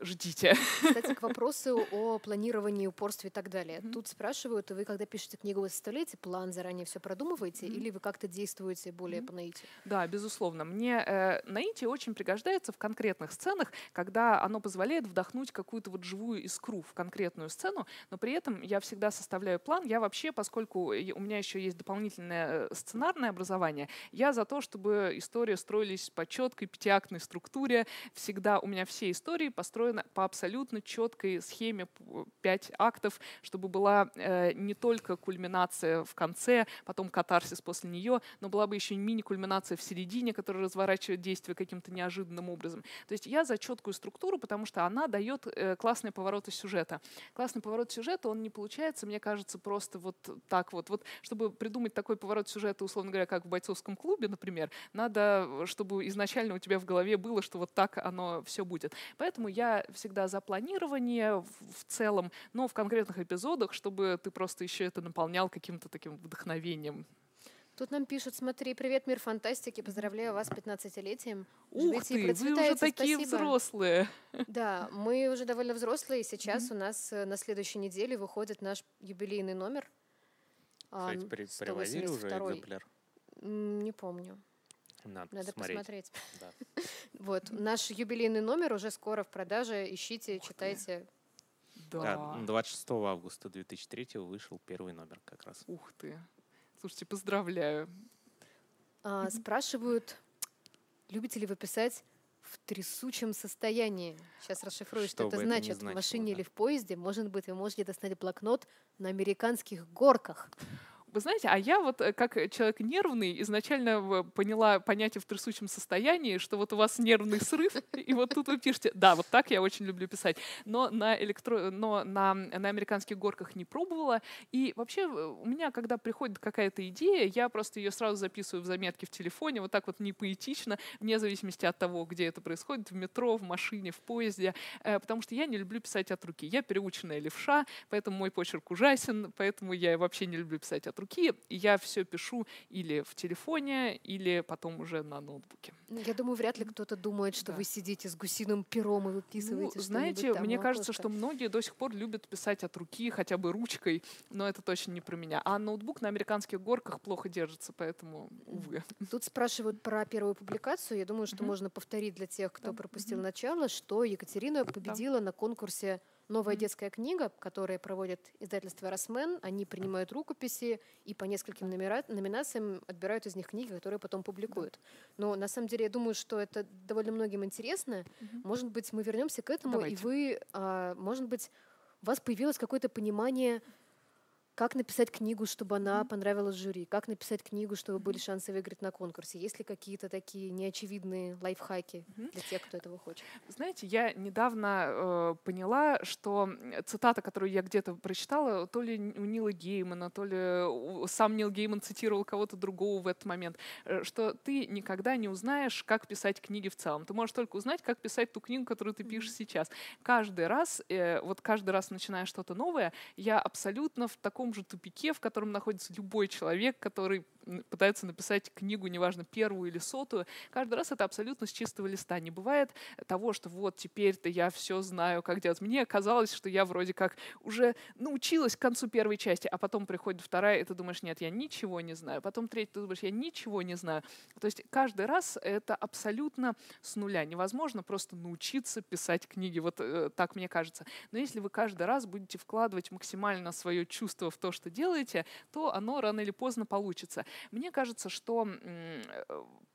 B: Ждите.
C: Кстати, к вопросу о планировании, упорстве и так далее.
B: Мгм.
C: Тут спрашивают, вы когда пишете книгу, вы составляете план, заранее все продумываете,
B: Мгм.
C: или вы как-то действуете более
B: Мгм.
C: по наитию?
B: Да, безусловно. Мне э, наитие очень пригождается в конкретных сценах, когда оно позволяет вдохнуть какую-то вот живую искру в конкретную сцену, но при этом я всегда составляю план. Я вообще, поскольку у меня еще есть дополнительное э, сценарное образование, я за то, чтобы истории строились по четкой пятиактной структуре. Всегда у меня все истории построены по абсолютно четкой схеме пять актов, чтобы была э, не только кульминация в конце, потом катарсис после нее, но была бы еще мини-кульминация в середине, которая разворачивает действие каким-то неожиданным образом. То есть я за четкую структуру, потому что она дает э, классные повороты сюжета. Классный поворот сюжета, он не получается, мне кажется, просто вот так вот. Вот чтобы придумать такой поворот сюжета, условно говоря, как в бойцовском клубе, например, надо, чтобы изначально у тебя в голове было, что вот так оно все будет. Поэтому я всегда за планирование в целом, но в конкретных эпизодах, чтобы ты просто еще это наполнял каким-то таким вдохновением.
C: Тут нам пишут, смотри, привет, мир фантастики, поздравляю вас с 15-летием.
B: Ух
C: Живите и
B: ты, вы уже такие
C: спасибо.
B: взрослые. (laughs)
C: Да, мы уже довольно взрослые, и сейчас у нас э, на следующей неделе выходит наш юбилейный номер.
A: Кстати, при- привозили уже
C: 182-й.
A: экземпляр?
C: Не помню,
A: Надо,
C: надо
A: посмотреть.
C: посмотреть.
A: Да. (laughs)
C: Вот, наш юбилейный номер уже скоро в продаже, ищите,
B: Ух ты. Да.
A: Да, 26 августа 2003 вышел первый номер как раз.
B: Ух ты. Слушайте, поздравляю.
C: А, спрашивают, любите ли вы писать в трясучем состоянии? Сейчас расшифрую, что,
A: Что
C: это
A: бы это ни
C: значит. в
A: значило,
C: машине
A: да.
C: или в поезде, может быть, вы можете достать блокнот на американских горках.
B: Вы знаете, а я вот э, как человек нервный изначально поняла понятие в трясущем состоянии, что вот у вас нервный срыв, и вот тут вы пишете, да, вот так я очень люблю писать, но на, электро... но на, на американских горках не пробовала. И вообще у меня, когда приходит какая-то идея, я просто ее сразу записываю в заметки в телефоне, вот так вот не поэтично, вне зависимости от того, где это происходит, в метро, в машине, в поезде, э, потому что я не люблю писать от руки. Я переученная левша, поэтому мой почерк ужасен, поэтому я вообще не люблю писать от руки. И я все пишу или в телефоне, или потом уже на ноутбуке.
C: Ну, я думаю, вряд ли кто-то думает, что да. вы сидите с гусиным пером и выписываете
B: ну, Знаете,
C: там,
B: мне кажется, что многие до сих пор любят писать от руки, хотя бы ручкой, но это точно не про меня. А ноутбук на американских горках плохо держится, поэтому, увы.
C: Тут спрашивают про первую публикацию. Я думаю, что mm-hmm. можно повторить для тех, кто да. пропустил mm-hmm. начало, что Екатерина победила да. на конкурсе новая детская книга, которую проводит издательство «Росмен». Они принимают рукописи и по нескольким номера- номинациям отбирают из них книги, которые потом публикуют. Но на самом деле я думаю, что это довольно многим интересно. Mm-hmm. Может быть, мы вернемся к этому, Давайте. и вы, а, может быть, у вас появилось какое-то понимание как написать книгу, чтобы она понравилась жюри? Как написать книгу, чтобы были шансы выиграть на конкурсе? Есть ли какие-то такие неочевидные лайфхаки для тех, кто этого хочет?
B: Знаете, я недавно э, поняла, что цитата, которую я где-то прочитала, то ли у Нила Геймана, то ли сам Нил Гейман цитировал кого-то другого в этот момент, э, что ты никогда не узнаешь, как писать книги в целом. Ты можешь только узнать, как писать ту книгу, которую ты пишешь сейчас. Каждый раз, э, вот каждый раз начиная что-то новое, я абсолютно в таком таком же тупике, в котором находится любой человек, который пытается написать книгу, неважно, первую или сотую, каждый раз это абсолютно с чистого листа. Не бывает того, что вот теперь-то я все знаю, как делать. Мне казалось, что я вроде как уже научилась к концу первой части, а потом приходит вторая, и ты думаешь, нет, я ничего не знаю. Потом третья, ты думаешь, я ничего не знаю. То есть каждый раз это абсолютно с нуля. Невозможно просто научиться писать книги, вот э, так мне кажется. Но если вы каждый раз будете вкладывать максимально свое чувство в то, что делаете, то оно рано или поздно получится. Мне кажется, что э,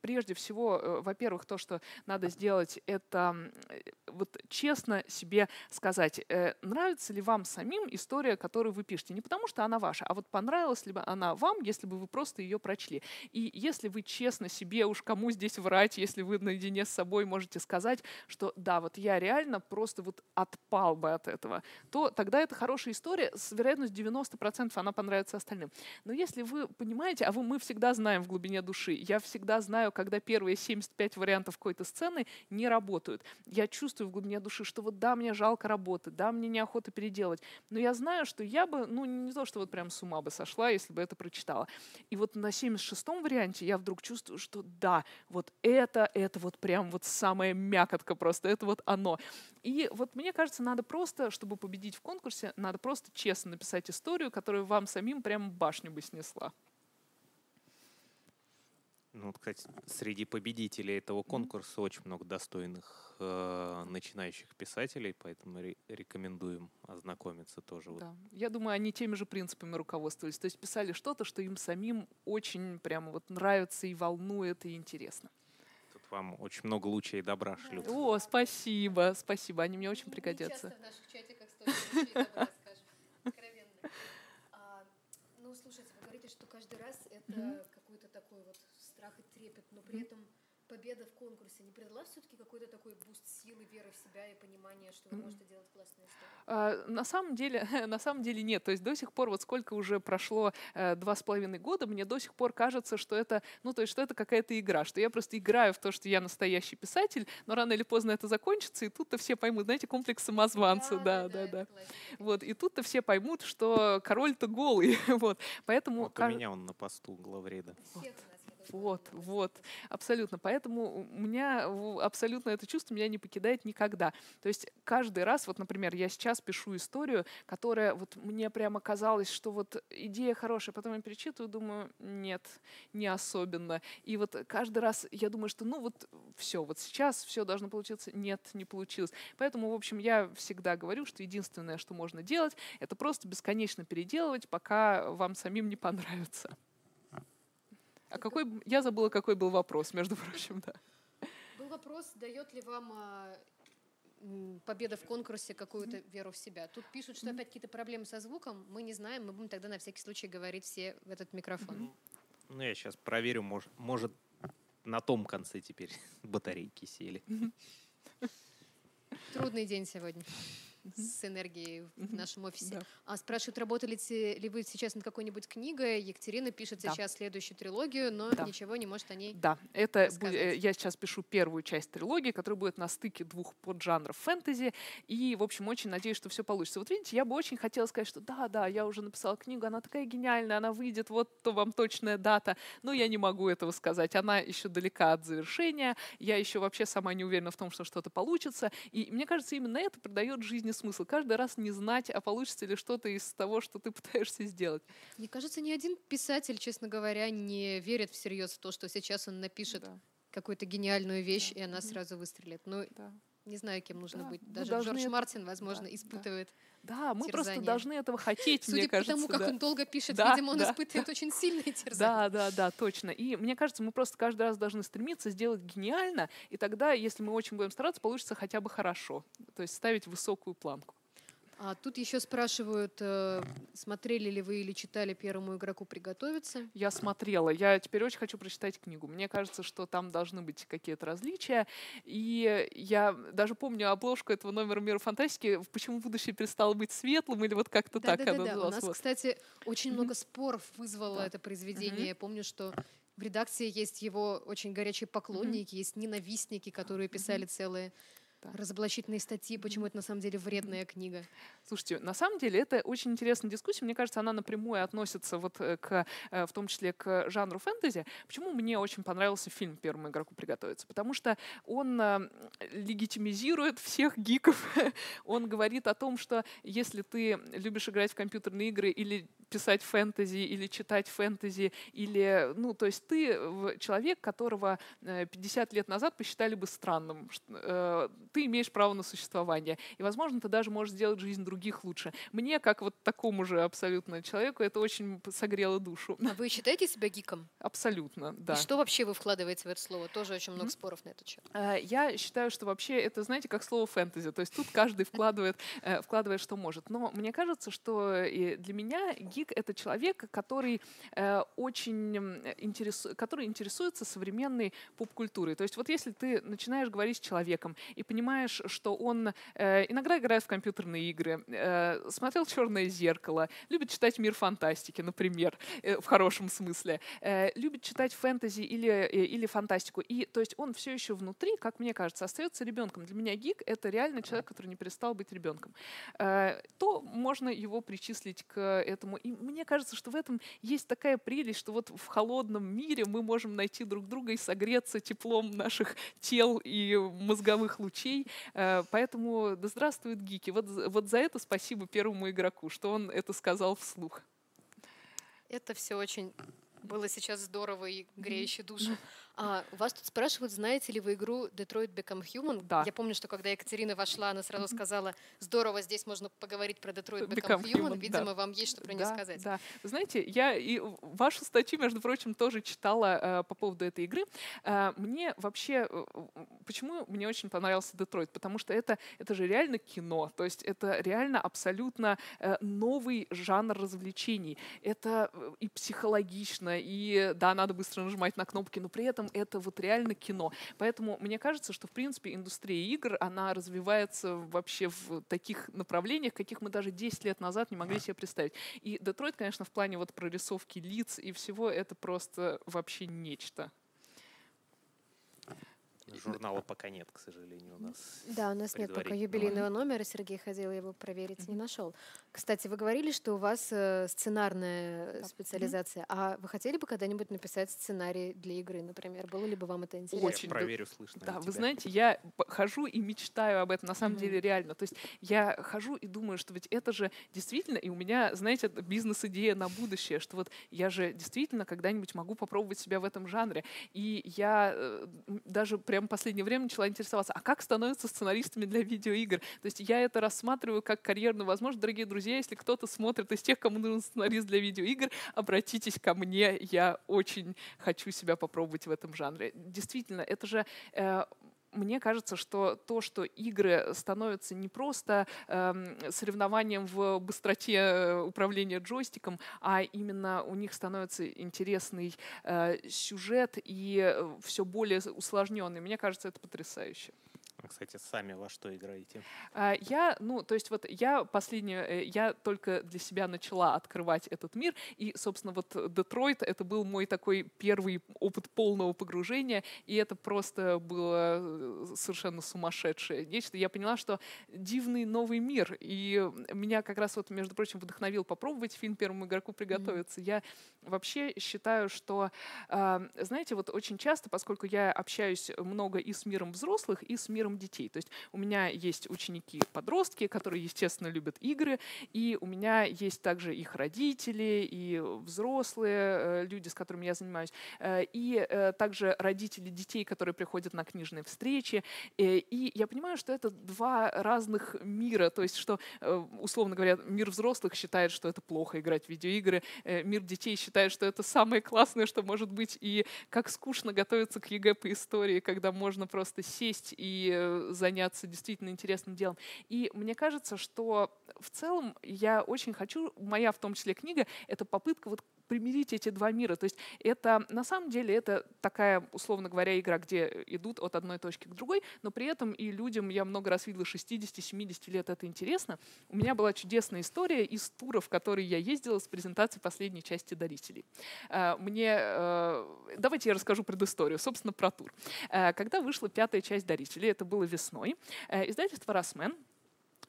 B: прежде всего, э, во-первых, то, что надо сделать, это э, вот честно себе сказать, нравится ли вам самим история, которую вы пишете. Не потому, что она ваша, а вот понравилась ли бы она вам, если бы вы просто ее прочли. И если вы честно себе, уж кому здесь врать, если вы наедине с собой можете сказать, что да, вот я реально просто вот отпал бы от этого, то тогда это хорошая история, с вероятностью 90% она понравится остальным. Но если вы понимаете, а вы мы всегда знаем в глубине души. Я всегда знаю, когда первые 75 вариантов какой-то сцены не работают. Я чувствую в глубине души, что вот да, мне жалко работать, да, мне неохота переделать. Но я знаю, что я бы, ну не то, что вот прям с ума бы сошла, если бы это прочитала. И вот на 76-м варианте я вдруг чувствую, что да, вот это, это вот прям вот самая мякотка просто, это вот оно. И вот мне кажется, надо просто, чтобы победить в конкурсе, надо просто честно написать историю, которая вам самим прям башню бы снесла.
A: Ну, кстати, среди победителей этого конкурса очень много достойных э, начинающих писателей, поэтому ре- рекомендуем ознакомиться тоже.
B: Да. Вот. Я думаю, они теми же принципами руководствовались. То есть писали что-то, что им самим очень прямо вот нравится и волнует, и интересно.
A: Тут вам очень много лучей и добра шлют.
B: О, спасибо, спасибо, они мне очень пригодятся.
C: часто в наших чатиках столько лучей добра, скажем, откровенно. А, ну, слушайте, вы говорите, что каждый раз это какой-то такой вот страх и трепет, но при этом победа в конкурсе не придала все-таки какой-то такой буст силы, веры в себя и понимания, что вы можете делать классные истории?
B: А, на самом деле, (laughs) на самом деле нет. То есть до сих пор, вот сколько уже прошло э, два с половиной года, мне до сих пор кажется, что это, ну, то есть, что это какая-то игра, что я просто играю в то, что я настоящий писатель, но рано или поздно это закончится, и тут-то все поймут, знаете, комплекс самозванца, да, да, да. да. Вот, и тут-то все поймут, что король-то голый, (laughs) вот. Поэтому...
A: Вот у меня он на посту главреда.
B: Вот. Вот, вот, абсолютно. Поэтому у меня абсолютно это чувство меня не покидает никогда. То есть каждый раз, вот, например, я сейчас пишу историю, которая вот мне прямо казалось, что вот идея хорошая, потом я перечитываю, думаю, нет, не особенно. И вот каждый раз я думаю, что ну вот все, вот сейчас все должно получиться, нет, не получилось. Поэтому, в общем, я всегда говорю, что единственное, что можно делать, это просто бесконечно переделывать, пока вам самим не понравится. А какой, я забыла, какой был вопрос, между (laughs) прочим, да.
C: Был вопрос, дает ли вам а, победа в конкурсе, какую-то веру в себя. Тут пишут, что опять какие-то проблемы со звуком. Мы не знаем, мы будем тогда на всякий случай говорить все в этот микрофон.
A: Ну, я сейчас проверю, может, может на том конце теперь (laughs) батарейки сели.
C: Трудный день сегодня с энергией в нашем офисе. А спрашивают, работали ли вы сейчас над какой-нибудь книгой? Екатерина пишет сейчас следующую трилогию, но ничего не может о ней.
B: Да, это э, я сейчас пишу первую часть трилогии, которая будет на стыке двух поджанров фэнтези, и, в общем, очень надеюсь, что все получится. Вот видите, я бы очень хотела сказать, что да, да, я уже написала книгу, она такая гениальная, она выйдет, вот то вам точная дата, но я не могу этого сказать, она еще далека от завершения, я еще вообще сама не уверена в том, что что-то получится, и мне кажется, именно это придает жизни смысл. Каждый раз не знать, а получится ли что-то из того, что ты пытаешься сделать.
C: Мне кажется, ни один писатель, честно говоря, не верит всерьез в то, что сейчас он напишет
B: Да,
C: какую-то гениальную вещь,
B: Да.
C: и она сразу выстрелит. Ну,
B: да.
C: Не знаю, кем нужно
B: Да,
C: быть.
B: мы
C: Даже
B: должны
C: Джордж Мартин, возможно,
B: да, да.
C: испытывает.
B: Да, мы просто
C: Терзание.
B: должны этого хотеть,
C: Судя
B: мне
C: по
B: кажется.
C: тому, как
B: да.
C: он долго пишет,
B: Да,
C: видимо, он
B: да.
C: испытывает очень сильные терзания. (laughs)
B: Да, да, да, точно. И мне кажется, мы просто каждый раз должны стремиться сделать гениально, и тогда, если мы очень будем стараться, получится хотя бы хорошо. То есть ставить высокую планку.
C: А тут еще спрашивают, э, смотрели ли вы или читали первому игроку приготовиться.
B: Я смотрела, я теперь очень хочу прочитать книгу. Мне кажется, что там должны быть какие-то различия. И я даже помню обложку этого номера «Мира фантастики», почему будущее перестало быть светлым, или вот как-то так
C: Да, да,
B: оно
C: да, У
B: называлось.
C: нас,
B: Вот.
C: кстати, очень много споров вызвало
B: Да.
C: это произведение. Я помню, что в редакции есть его очень горячие поклонники, есть ненавистники, которые писали целые
B: Да.
C: разоблачительные статьи, почему это на самом деле вредная книга.
B: Слушайте, на самом деле это очень интересная дискуссия. Мне кажется, она напрямую относится вот э, к, э, в том числе к жанру фэнтези. Почему мне очень понравился фильм «Первому игроку приготовиться»? Потому что он э, легитимизирует всех гиков. (laughs) он говорит о том, что если ты любишь играть в компьютерные игры или писать фэнтези, или читать фэнтези, или, ну, то есть ты в- человек, которого э, 50 лет назад посчитали бы странным. Э, Ты имеешь право на существование. И, возможно, ты даже можешь сделать жизнь других лучше. Мне, как вот такому же абсолютно человеку, это очень согрело душу.
C: А вы считаете себя гиком?
B: Абсолютно, да.
C: И что вообще вы вкладываете в это слово? Тоже очень много споров на этот счет.
B: Э, Я считаю, что вообще это, знаете, как слово фэнтези. То есть тут каждый вкладывает, э, вкладывает, что может. Но мне кажется, что для меня гик — это человек, который э, очень м, интересу- который интересуется современной поп-культурой. То есть вот если ты начинаешь говорить с человеком и понимаешь, что он э, иногда играет в компьютерные игры, э, смотрел «Черное зеркало», любит читать «Мир фантастики», например, э, в хорошем смысле, э, любит читать фэнтези или, э, или фантастику. И то есть он все еще внутри, как мне кажется, остается ребенком. Для меня гик — это реально человек, который не перестал быть ребенком. Э, то можно его причислить к этому. И мне кажется, что в этом есть такая прелесть, что вот в холодном мире мы можем найти друг друга и согреться теплом наших тел и мозговых лучей. Э, Поэтому да здравствуют гики. Вот, вот за это спасибо первому игроку, что он это сказал вслух.
C: Это все очень было сейчас здорово и греюще душу. А, вас тут спрашивают, знаете ли вы игру Detroit Become Human?
B: Да.
C: Я помню, что когда Екатерина вошла, она сразу сказала, здорово, здесь можно поговорить про Detroit
B: Become
C: Become,
B: Human,
C: Human.
B: да.
C: Видимо, вам есть что про нее
B: Да,
C: сказать.
B: Да. Вы знаете, я и вашу статью, между прочим, тоже читала э, по поводу этой игры. Э, мне вообще, э, э, почему мне очень понравился Детройт? Потому что это, это же реально кино, то есть это реально абсолютно э, новый жанр развлечений. Это э, и психологично, и да, надо быстро нажимать на кнопки, но при этом это вот реально кино. Поэтому мне кажется, что в принципе индустрия игр, она развивается вообще в таких направлениях, каких мы даже 10 лет назад не могли себе представить. И Детройт, конечно, в плане вот прорисовки лиц и всего, это просто вообще нечто.
A: Журнала пока нет, к сожалению, у нас.
C: Да, у нас нет пока юбилейного номера. Сергей ходил его проверить, не нашел. Кстати, вы говорили, что у вас э, сценарная
B: Да.
C: специализация. А вы хотели бы когда-нибудь написать сценарий для игры, например? Было ли бы вам это интересно?
B: Очень.
A: Я проверю, слышно
B: Да, вы
A: тебя.
B: знаете, я хожу и мечтаю об этом, на самом деле реально. То есть я хожу и думаю, что ведь это же действительно, и у меня, знаете, бизнес-идея на будущее, что вот я же действительно когда-нибудь могу попробовать себя в этом жанре. И я э, даже прям в последнее время начала интересоваться, а как становятся сценаристами для видеоигр? То есть я это рассматриваю как карьерную возможность. Дорогие друзья, если кто-то смотрит из тех, кому нужен сценарист для видеоигр, обратитесь ко мне, я очень хочу себя попробовать в этом жанре. Действительно, это же э, мне кажется, что то, что игры становятся не просто э, соревнованием в быстроте управления джойстиком, а именно у них становится интересный э, сюжет и все более усложненный. Мне кажется, это потрясающе.
A: Кстати, сами во что играете?
B: А, я, ну, то есть вот я последнее, э, я только для себя начала открывать этот мир, и, собственно, вот Детройт — это был мой такой первый опыт полного погружения, и это просто было э, совершенно сумасшедшее нечто. Я поняла, что дивный новый мир, и меня как раз вот, между прочим, вдохновил попробовать фильм «Первому игроку приготовиться». Mm-hmm. Я вообще считаю, что, а, знаете, вот очень часто, поскольку я общаюсь много и с миром взрослых, и с миром миром детей. То есть у меня есть ученики-подростки, которые, естественно, любят игры, и у меня есть также их родители и взрослые э, люди, с которыми я занимаюсь, э, и э, также родители детей, которые приходят на книжные встречи. И я понимаю, что это два разных мира, то есть что, условно говоря, мир взрослых считает, что это плохо играть в видеоигры, мир детей считает, что это самое классное, что может быть, и как скучно готовиться к ЕГЭ по истории, когда можно просто сесть и заняться действительно интересным делом. И мне кажется, что в целом я очень хочу, моя в том числе книга, это попытка вот примирить эти два мира. То есть это на самом деле это такая, условно говоря, игра, где идут от одной точки к другой, но при этом и людям, я много раз видела 60-70 лет, это интересно. У меня была чудесная история из тура, в который я ездила с презентацией последней части «Дарителей». А, мне, э, давайте я расскажу предысторию, собственно, про тур. А, когда вышла пятая часть «Дарителей», это было весной, э, издательство «Росмен»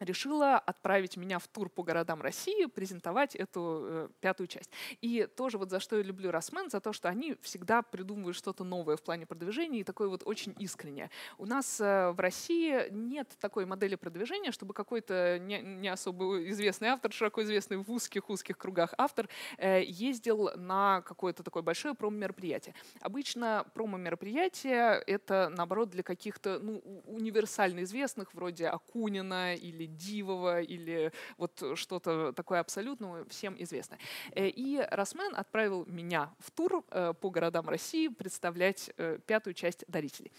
B: решила отправить меня в тур по городам России, презентовать эту э, пятую часть. И тоже вот за что я люблю Росмен, за то, что они всегда придумывают что-то новое в плане продвижения и такое вот очень искреннее. У нас э, в России нет такой модели продвижения, чтобы какой-то не, не особо известный автор, широко известный в узких-узких кругах автор, э, ездил на какое-то такое большое промо-мероприятие. Обычно промо-мероприятие — это, наоборот, для каких-то ну, универсально известных, вроде Акунина или Дивова или вот что-то такое абсолютно всем известное. Э, и Росмен отправил меня в тур э, по городам России представлять э, пятую часть «Дарителей».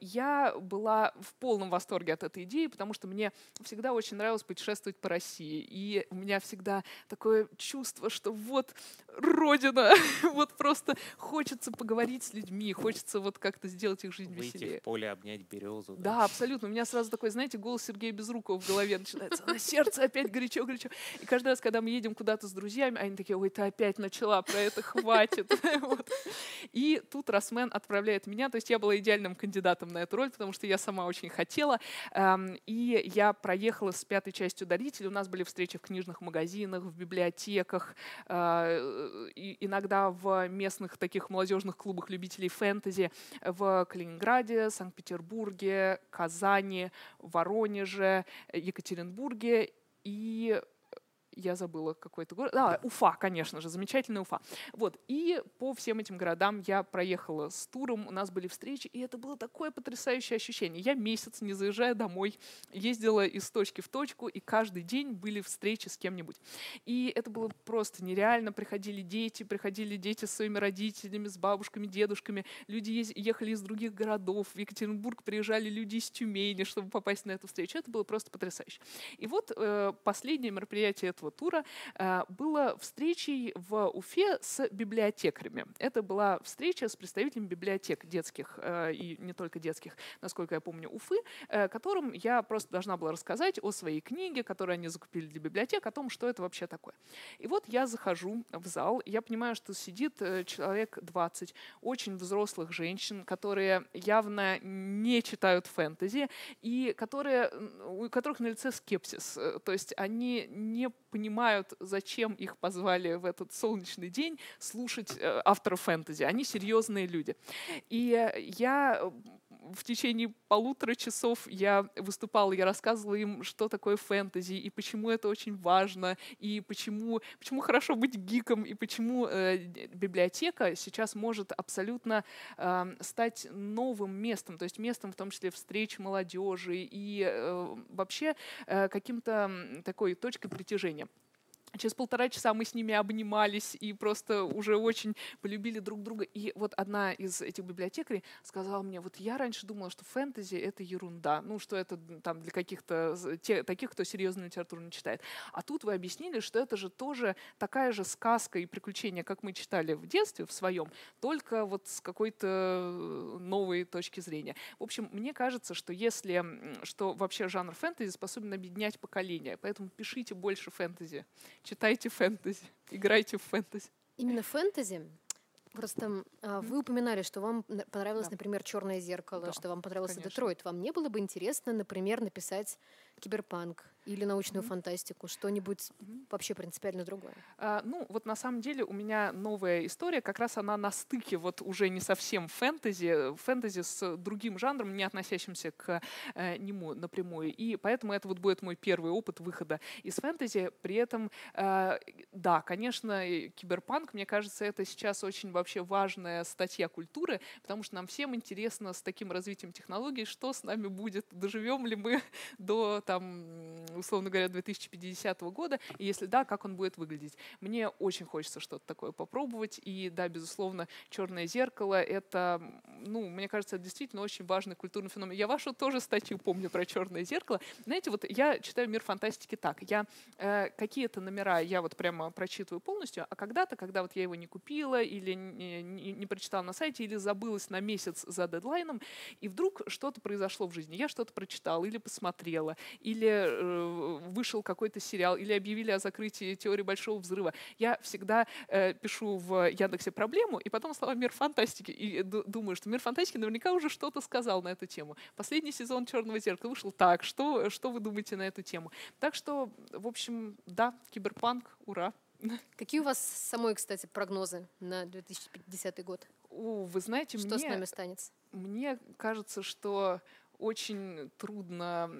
B: Я была в полном восторге от этой идеи, потому что мне всегда очень нравилось путешествовать по России. И у меня всегда такое чувство, что вот родина, (laughs) вот просто хочется поговорить с людьми, хочется вот как-то сделать их жизнь
A: Выйти
B: веселее.
A: в поле, обнять березу.
B: Да, да абсолютно. У меня сразу такой, знаете, голос Сергея Безрукова в голове начинается, на сердце опять горячо-горячо. И каждый раз, когда мы едем куда-то с друзьями, они такие, ой, ты опять начала, про это хватит. (laughs) И тут Росмен отправляет меня, то есть я была идеальным кандидатом на эту роль, потому что я сама очень хотела. Эм, и я проехала с пятой частью «Дарителя». У нас были встречи в книжных магазинах, в библиотеках, э, иногда в местных таких молодежных клубах любителей фэнтези в Калининграде, Санкт-Петербурге, Казани, Воронеже, Екатеринбурге. И я забыла какой-то город. Да, Уфа, конечно же, замечательная Уфа. Вот, и по всем этим городам я проехала с туром, у нас были встречи, и это было такое потрясающее ощущение. Я месяц, не заезжая домой, ездила из точки в точку, и каждый день были встречи с кем-нибудь. И это было просто нереально. Приходили дети, приходили дети с своими родителями, с бабушками, дедушками. Люди ехали из других городов. В Екатеринбург приезжали люди из Тюмени, чтобы попасть на эту встречу. Это было просто потрясающе. И вот э, последнее мероприятие этого тура э, было встречей в Уфе с библиотекарями. Это была встреча с представителями библиотек детских э, и не только детских, насколько я помню, Уфы, э, которым я просто должна была рассказать о своей книге, которую они закупили для библиотек, о том, что это вообще такое. И вот я захожу в зал, я понимаю, что сидит человек 20 очень взрослых женщин, которые явно не читают фэнтези и которые, у которых на лице скепсис. То есть они не понимают, зачем их позвали в этот солнечный день слушать э, авторов фэнтези. Они серьезные люди. И я в течение полутора часов я выступала, я рассказывала им, что такое фэнтези, и почему это очень важно, и почему, почему хорошо быть гиком, и почему э, библиотека сейчас может абсолютно э, стать новым местом, то есть местом в том числе встреч молодежи и э, вообще э, каким-то такой точкой притяжения. Через полтора часа мы с ними обнимались и просто уже очень полюбили друг друга. И вот одна из этих библиотекарей сказала мне, вот я раньше думала, что фэнтези — это ерунда, ну, что это там для каких-то те, таких, кто серьезную литературу не читает. А тут вы объяснили, что это же тоже такая же сказка и приключение, как мы читали в детстве в своем, только вот с какой-то новой точки зрения. В общем, мне кажется, что если, что вообще жанр фэнтези способен объединять поколения, поэтому пишите больше фэнтези читайте фэнтези, играйте в фэнтези.
C: Именно фэнтези? Просто а, вы упоминали, что вам понравилось, да. например, Черное зеркало, да, что вам понравился конечно. Детройт. Вам не было бы интересно, например, написать киберпанк или научную mm-hmm. фантастику, что-нибудь mm-hmm. вообще принципиально другое?
B: А, ну, вот на самом деле у меня новая история, как раз она на стыке вот уже не совсем фэнтези, фэнтези с другим жанром, не относящимся к э, нему напрямую. И поэтому это вот будет мой первый опыт выхода из фэнтези. При этом, э, да, конечно, киберпанк, мне кажется, это сейчас очень вообще важная статья культуры, потому что нам всем интересно с таким развитием технологий, что с нами будет, доживем ли мы (laughs) до там, условно говоря, 2050 года, и если да, как он будет выглядеть. Мне очень хочется что-то такое попробовать, и да, безусловно, «Черное зеркало» — это, ну, мне кажется, это действительно очень важный культурный феномен. Я вашу тоже статью помню про «Черное зеркало». Знаете, вот я читаю «Мир фантастики» так. Я э, какие-то номера я вот прямо прочитываю полностью, а когда-то, когда вот я его не купила или не, не, не прочитала на сайте, или забылась на месяц за дедлайном, и вдруг что-то произошло в жизни. Я что-то прочитала или посмотрела, или э, вышел какой-то сериал, или объявили о закрытии теории большого взрыва. Я всегда э, пишу в Яндексе проблему, и потом слова «Мир фантастики», и думаю, что «Мир фантастики» наверняка уже что-то сказал на эту тему. Последний сезон «Черного зеркала» вышел так. Что, что вы думаете на эту тему? Так что, в общем, да, киберпанк, ура.
C: Какие у вас самой, кстати, прогнозы на 2050 год?
B: О, вы знаете,
C: что
B: мне,
C: с нами станется?
B: Мне кажется, что очень трудно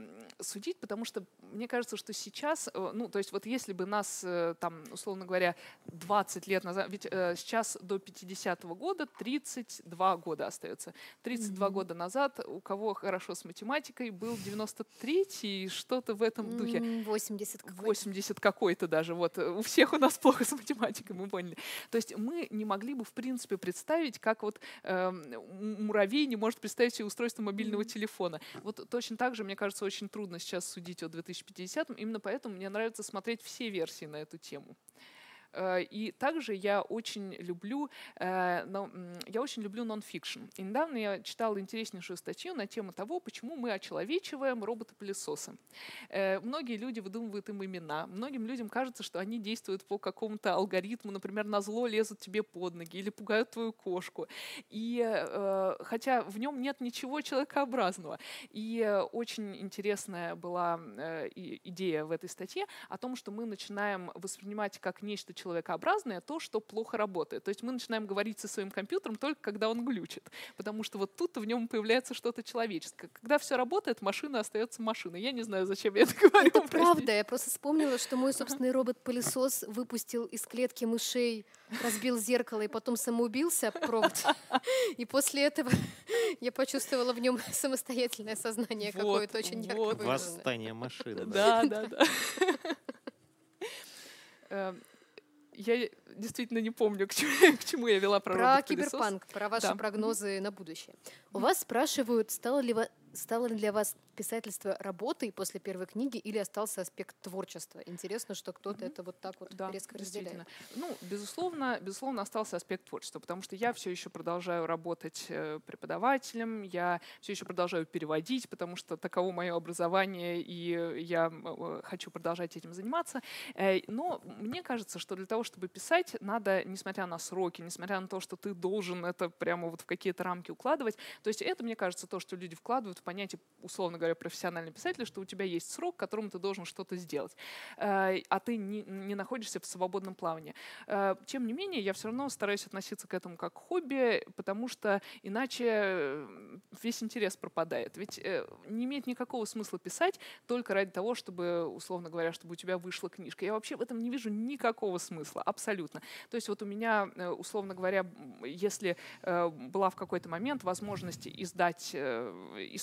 B: судить, потому что мне кажется, что сейчас, э, ну, то есть вот если бы нас, э, там, условно говоря, 20 лет назад, ведь э, сейчас до 50-го года 32 года остается. 32 mm-hmm. года назад у кого хорошо с математикой был 93-й, что-то в этом духе.
C: 80
B: какой-то. 80 какой-то даже, вот. У всех у нас плохо с математикой, мы поняли. То есть мы не могли бы, в принципе, представить, как вот э, муравей не может представить себе устройство мобильного mm-hmm. телефона. Вот точно так же, мне кажется, очень трудно сейчас судить о 2050 2050, именно поэтому мне нравится смотреть все версии на эту тему. Э, и также я очень люблю, э, я очень люблю нон-фикшн. И недавно я читала интереснейшую статью на тему того, почему мы очеловечиваем робота-пылесоса. Э, многие люди выдумывают им имена. Многим людям кажется, что они действуют по какому-то алгоритму, например, на зло лезут тебе под ноги или пугают твою кошку. И хотя в нем нет ничего человекообразного. И очень интересная была идея в этой статье о том, что мы начинаем воспринимать как нечто человекообразное то, что плохо работает. То есть мы начинаем говорить со своим компьютером только когда он глючит, потому что вот тут в нем появляется что-то человеческое. Когда все работает, машина остается машиной. Я не знаю, зачем я это (laughs) говорю.
C: Это правда. Я просто вспомнила, что мой собственный робот-пылесос выпустил из клетки мышей, разбил зеркало и потом самоубился провод. И после этого (laughs) я почувствовала в нем самостоятельное сознание вот, какое-то очень ярко вот.
A: Восстание машины.
B: Да, да, да. (laughs) Я действительно не помню, (laughs) к чему, к чему я вела про
C: Про киберпанк, про ваши да. прогнозы на будущее. У вас спрашивают, стало ли, стало ли для вас писательство работой после первой книги или остался аспект творчества? Интересно, что кто-то mm-hmm. это вот так вот да, резко разделяет.
B: Ну, безусловно, безусловно, остался аспект творчества, потому что я все еще продолжаю работать э, преподавателем, я все еще продолжаю переводить, потому что таково мое образование, и я э, хочу продолжать этим заниматься. Э, но мне кажется, что для того, чтобы писать, надо, несмотря на сроки, несмотря на то, что ты должен это прямо вот в какие-то рамки укладывать, то есть это, мне кажется, то, что люди вкладывают в понятие, условно говоря, профессиональный писатель, что у тебя есть срок, которому ты должен что-то сделать, э, а ты не, не находишься в свободном плавании. Э, тем не менее, я все равно стараюсь относиться к этому как к хобби, потому что иначе э, весь интерес пропадает. Ведь не имеет никакого смысла писать только ради того, чтобы, условно говоря, чтобы у тебя вышла книжка. Я вообще в этом не вижу никакого смысла, абсолютно. То есть вот у меня, условно говоря, если была в какой-то момент возможность издать,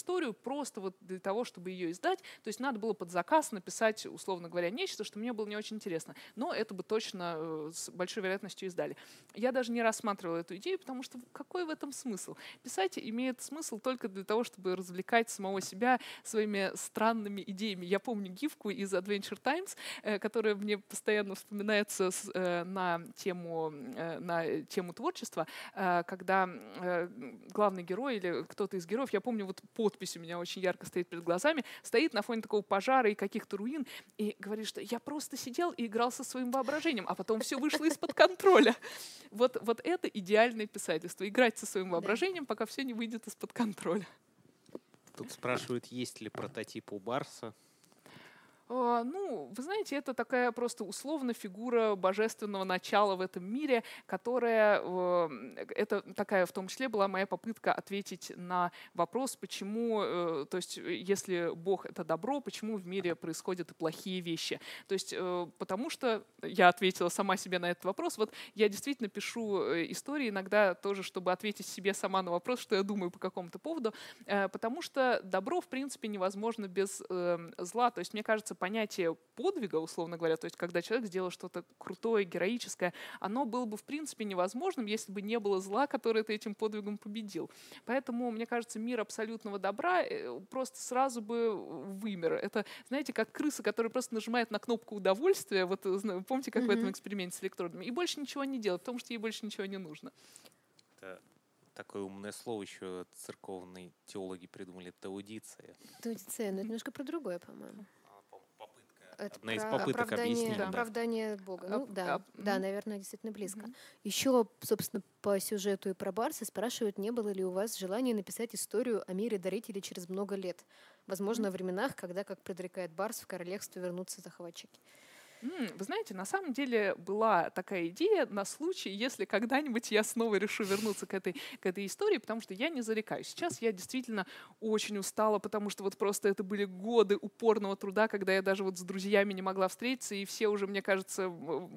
B: историю просто вот для того, чтобы ее издать. То есть надо было под заказ написать, условно говоря, нечто, что мне было не очень интересно. Но это бы точно э, с большой вероятностью издали. Я даже не рассматривала эту идею, потому что какой в этом смысл? Писать имеет смысл только для того, чтобы развлекать самого себя своими странными идеями. Я помню гифку из Adventure Times, э, которая мне постоянно вспоминается э, на тему, на тему творчества, когда главный герой или кто-то из героев, я помню, вот подпись у меня очень ярко стоит перед глазами, стоит на фоне такого пожара и каких-то руин и говорит, что я просто сидел и играл со своим воображением, а потом все вышло из-под контроля. Вот, вот это идеальное писательство. Играть со своим воображением, пока все не выйдет из-под контроля.
A: Тут спрашивают, есть ли прототип у Барса.
B: А, ну, вы знаете, это такая просто условно фигура божественного начала в этом мире, которая, это такая в том числе была моя попытка ответить на вопрос, почему, э, то есть если Бог — это добро, почему в мире происходят и плохие вещи. То есть э, потому что я ответила сама себе на этот вопрос. Вот я действительно пишу э, истории иногда тоже, чтобы ответить себе сама на вопрос, что я думаю по какому-то поводу, потому что добро, в принципе, невозможно без эм, зла. То есть мне кажется, понятие подвига, условно говоря, то есть когда человек сделал что-то крутое, героическое, оно было бы в принципе невозможным, если бы не было зла, которое ты этим подвигом победил. Поэтому, мне кажется, мир абсолютного добра э, просто сразу бы вымер. Это, знаете, как крыса, которая просто нажимает на кнопку удовольствия, вот э, помните, как mm-hmm. в этом эксперименте с электродами, и больше ничего не делает, потому что ей больше ничего не нужно.
A: Это такое умное слово еще церковные теологи придумали, таудиция.
C: Таудиция, но это немножко про другое, по-моему.
A: Это Одна из попыток
C: оправдание,
A: объяснить.
C: Да. Оправдание Бога. Ну, да, да, наверное, действительно близко. Угу. Еще, собственно, по сюжету и про Барса спрашивают, не было ли у вас желания написать историю о мире дарителей через много лет. Возможно, mm-hmm. временах, когда, как предрекает Барс, в королевство вернутся захватчики.
B: Вы знаете, на самом деле была такая идея на случай, если когда-нибудь я снова решу вернуться к этой, к этой истории, потому что я не зарекаюсь. Сейчас я действительно очень устала, потому что вот просто это были годы упорного труда, когда я даже вот с друзьями не могла встретиться, и все уже, мне кажется,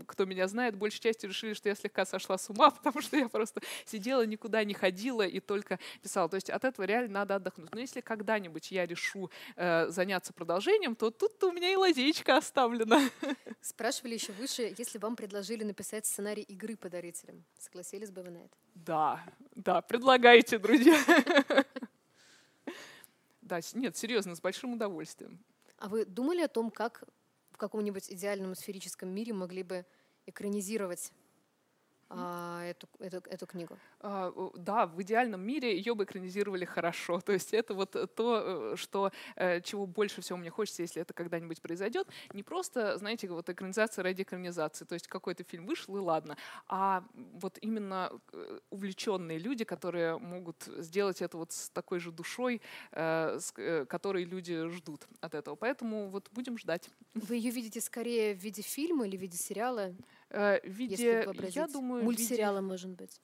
B: кто меня знает, большей частью решили, что я слегка сошла с ума, (laughs) потому что я просто сидела, никуда не ходила и только писала. То есть от этого реально надо отдохнуть. Но если когда-нибудь я решу э, заняться продолжением, то тут у меня и лазейка оставлена. (laughs)
C: Спрашивали еще выше, если вам предложили написать сценарий игры подарителям, согласились бы вы на это?
B: Да, да, предлагайте, друзья. Да, нет, серьезно, с большим удовольствием.
C: А вы думали о том, как в каком-нибудь идеальном сферическом мире могли бы экранизировать а, эту, эту, эту книгу?
B: А, да, в идеальном мире ее бы экранизировали хорошо. То есть это вот то, э, что, э, чего больше всего мне хочется, если это когда-нибудь произойдет. Не просто, знаете, вот экранизация ради экранизации. То есть какой-то фильм вышел и ладно. А вот именно э, увлеченные люди, которые могут сделать это вот с такой же душой, с которой люди ждут от этого. Поэтому вот будем ждать.
C: Вы ее видите скорее в виде фильма или в виде сериала?
B: В виде, я думаю,
C: мультсериала, виде... может быть.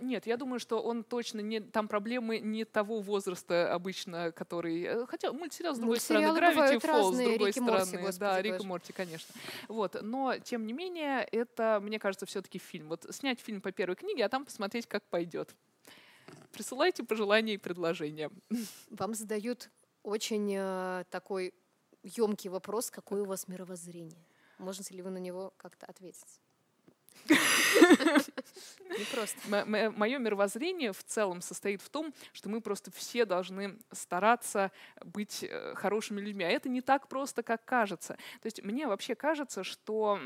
B: Нет, я думаю, что он точно не там проблемы не того возраста обычно, который, э, хотя мультсериал с другой стороны, Gravity Falls с другой стороны, Морти, господи, да, Рик и Морти, конечно. Вот, но тем не менее это, мне кажется, все-таки фильм. Вот снять фильм по первой книге, а там посмотреть, как пойдет. Присылайте пожелания и предложения.
C: Вам задают очень э, такой емкий вопрос, какое у вас мировоззрение. Можете ли вы на него как-то ответить?
B: Мое мировоззрение в целом состоит в том, что мы просто все должны стараться быть э, хорошими людьми. А это не так просто, как кажется. То есть мне вообще кажется, что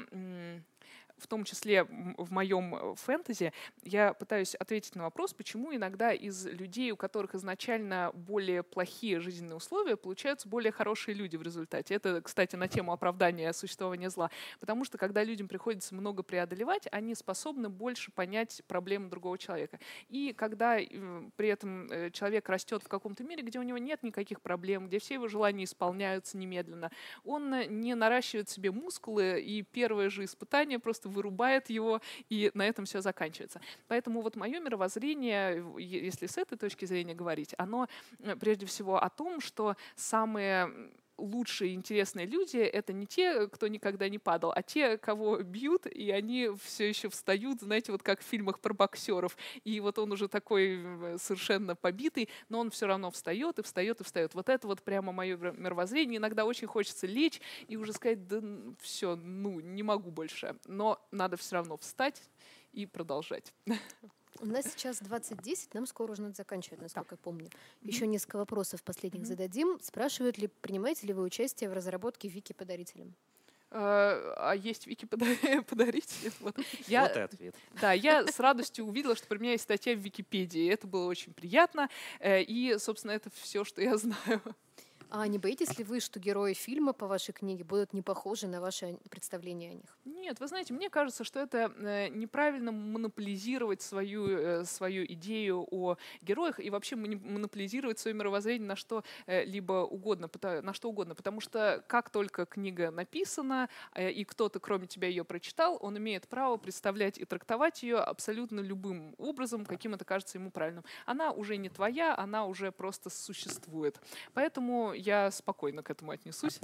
B: в том числе в моем э, фэнтези, я пытаюсь ответить на вопрос, почему иногда из людей, у которых изначально более плохие жизненные условия, получаются более хорошие люди в результате. Это, кстати, на тему оправдания существования зла. Потому что когда людям приходится много преодолевать, они способны больше понять проблемы другого человека. И когда э, при этом э, человек растет в каком-то мире, где у него нет никаких проблем, где все его желания исполняются немедленно, он не наращивает себе мускулы, и первое же испытание просто вырубает его, и на этом все заканчивается. Поэтому вот мое мировоззрение, если с этой точки зрения говорить, оно э, прежде всего о том, что самые лучшие интересные люди — это не те, кто никогда не падал, а те, кого бьют, и они все еще встают, знаете, вот как в фильмах про боксеров. И вот он уже такой совершенно побитый, но он все равно встает и встает и встает. Вот это вот прямо мое мировоззрение. Иногда очень хочется лечь и уже сказать, да все, ну, не могу больше. Но надо все равно встать и продолжать. (laughs)
C: У нас сейчас 20.10, нам скоро уже надо заканчивать, насколько да. я помню. Еще несколько вопросов последних mm-hmm. зададим. Спрашивают ли, принимаете ли вы участие в разработке Вики подарителем?
B: А, а есть Вики (laughs) подаритель?
A: Вот. Я, вот и ответ.
B: Да, я с радостью увидела, что про меня есть статья в Википедии. Это было очень приятно. Э, и, собственно, это все, что я знаю.
C: А не боитесь ли вы, что герои фильма по вашей книге будут не похожи на ваше представление о них?
B: Нет, вы знаете, мне кажется, что это э, неправильно монополизировать свою, э, свою идею о героях и вообще монополизировать свое мировоззрение на что э, угодно, на что угодно. Потому что как только книга написана, и кто-то, кроме тебя, ее прочитал, он имеет право представлять и трактовать ее абсолютно любым образом, каким это кажется ему правильным. Она уже не твоя, она уже просто существует. Поэтому я спокойно к этому отнесусь.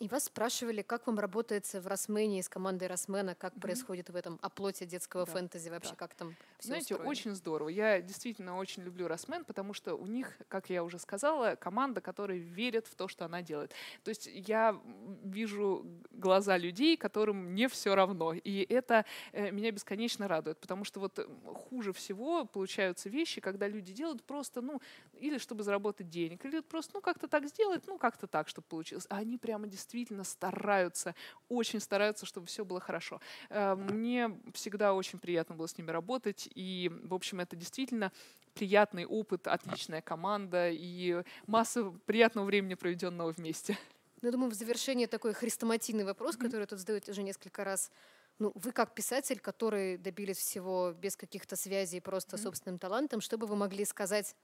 C: И вас спрашивали, как вам работается в Росмене с командой Росмена, как mm-hmm. происходит в этом оплоте детского да. фэнтези вообще, да. как там все
B: Знаете,
C: устроено?
B: очень здорово. Я действительно очень люблю Росмен, потому что у них, как я уже сказала, команда, которая верит в то, что она делает. То есть я вижу глаза людей, которым не все равно, и это э, меня бесконечно радует, потому что вот хуже всего получаются вещи, когда люди делают просто, ну, или чтобы заработать денег, или просто, ну, как-то так сделать, ну, как-то так, чтобы получилось. А они прямо действительно действительно стараются, очень стараются, чтобы все было хорошо. Э, мне всегда очень приятно было с ними работать, и, в общем, это действительно приятный опыт, отличная команда и масса приятного времени, проведенного вместе.
C: Ну, я думаю, в завершение такой хрестоматийный вопрос, mm-hmm. который тут задают уже несколько раз. Ну, вы как писатель, который добились всего без каких-то связей, просто mm-hmm. собственным талантом, что бы вы могли сказать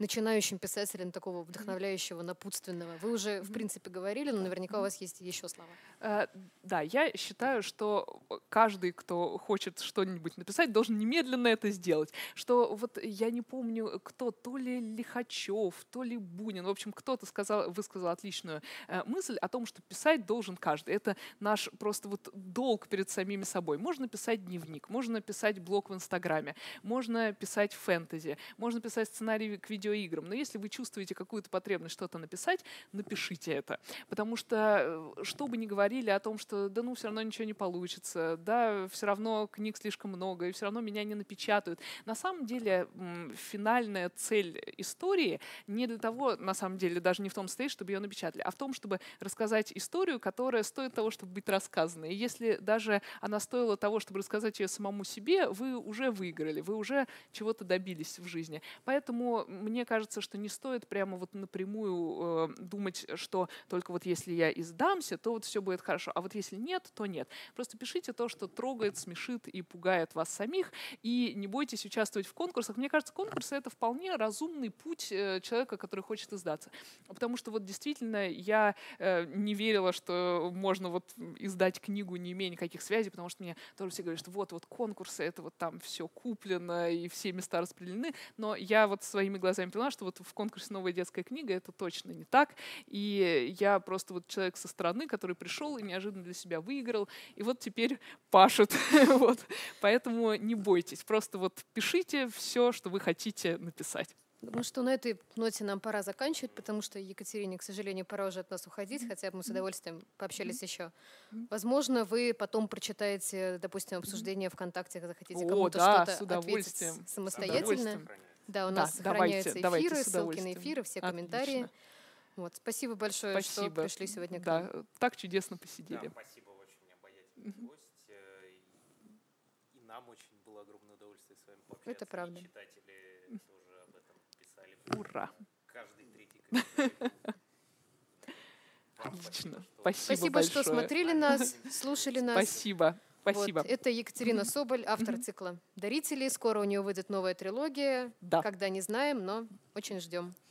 C: начинающим писателем такого вдохновляющего, напутственного? Вы уже, в принципе, говорили, но наверняка у вас есть еще слова.
B: Э, да, я считаю, что каждый, кто хочет что-нибудь написать, должен немедленно это сделать. Что вот я не помню, кто, то ли Лихачев, то ли Бунин, в общем, кто-то сказал, высказал отличную э, мысль о том, что писать должен каждый. Это наш просто вот долг перед самими собой. Можно писать дневник, можно писать блог в Инстаграме, можно писать фэнтези, можно писать сценарий к видео видеоиграм. Но если вы чувствуете какую-то потребность что-то написать, напишите это. Потому что, э, что бы ни говорили о том, что да ну все равно ничего не получится, да, все равно книг слишком много, и все равно меня не напечатают. На самом деле финальная цель истории не для того, на самом деле, даже не в том стоит, чтобы ее напечатали, а в том, чтобы рассказать историю, которая стоит того, чтобы быть рассказанной. И если даже она стоила того, чтобы рассказать ее самому себе, вы уже выиграли, вы уже чего-то добились в жизни. Поэтому мне мне кажется, что не стоит прямо вот напрямую э, думать, что только вот если я издамся, то вот все будет хорошо, а вот если нет, то нет. Просто пишите то, что трогает, смешит и пугает вас самих, и не бойтесь участвовать в конкурсах. Мне кажется, конкурсы — это вполне разумный путь э, человека, который хочет издаться. Потому что вот действительно я э, не верила, что можно вот издать книгу, не имея никаких связей, потому что мне тоже все говорят, что вот, вот конкурсы, это вот там все куплено, и все места распределены, но я вот своими глазами глазами поняла, что вот в конкурсе «Новая детская книга» это точно не так. И я просто вот человек со стороны, который пришел и неожиданно для себя выиграл, и вот теперь пашет. (laughs) вот. Поэтому не бойтесь, просто вот пишите все, что вы хотите написать.
C: Думаю, что на этой ноте нам пора заканчивать, потому что Екатерине, к сожалению, пора уже от нас уходить, хотя мы с удовольствием пообщались еще. Возможно, вы потом прочитаете, допустим, обсуждение ВКонтакте, захотите кому-то да, что-то ответить самостоятельно. Да, у нас да, сохраняются эфиры, давайте, ссылки на эфиры, все Отлично. комментарии. Вот, спасибо большое, спасибо. что пришли сегодня к
B: нам. Да, так чудесно посидели.
A: Да, спасибо, очень обаятельный mm-hmm. гость. Э, и нам очень было огромное удовольствие с вами пообщаться.
C: Это правда.
A: И читатели тоже об этом писали.
B: Ура!
A: Каждый третий (laughs)
B: Отлично.
C: Спасибо, Спасибо большое. что смотрели нас, слушали нас.
B: Спасибо. Спасибо.
C: Вот, это Екатерина (laughs) Соболь, автор цикла «Дарители». Скоро у нее выйдет новая трилогия.
B: Да.
C: Когда не знаем, но очень ждем.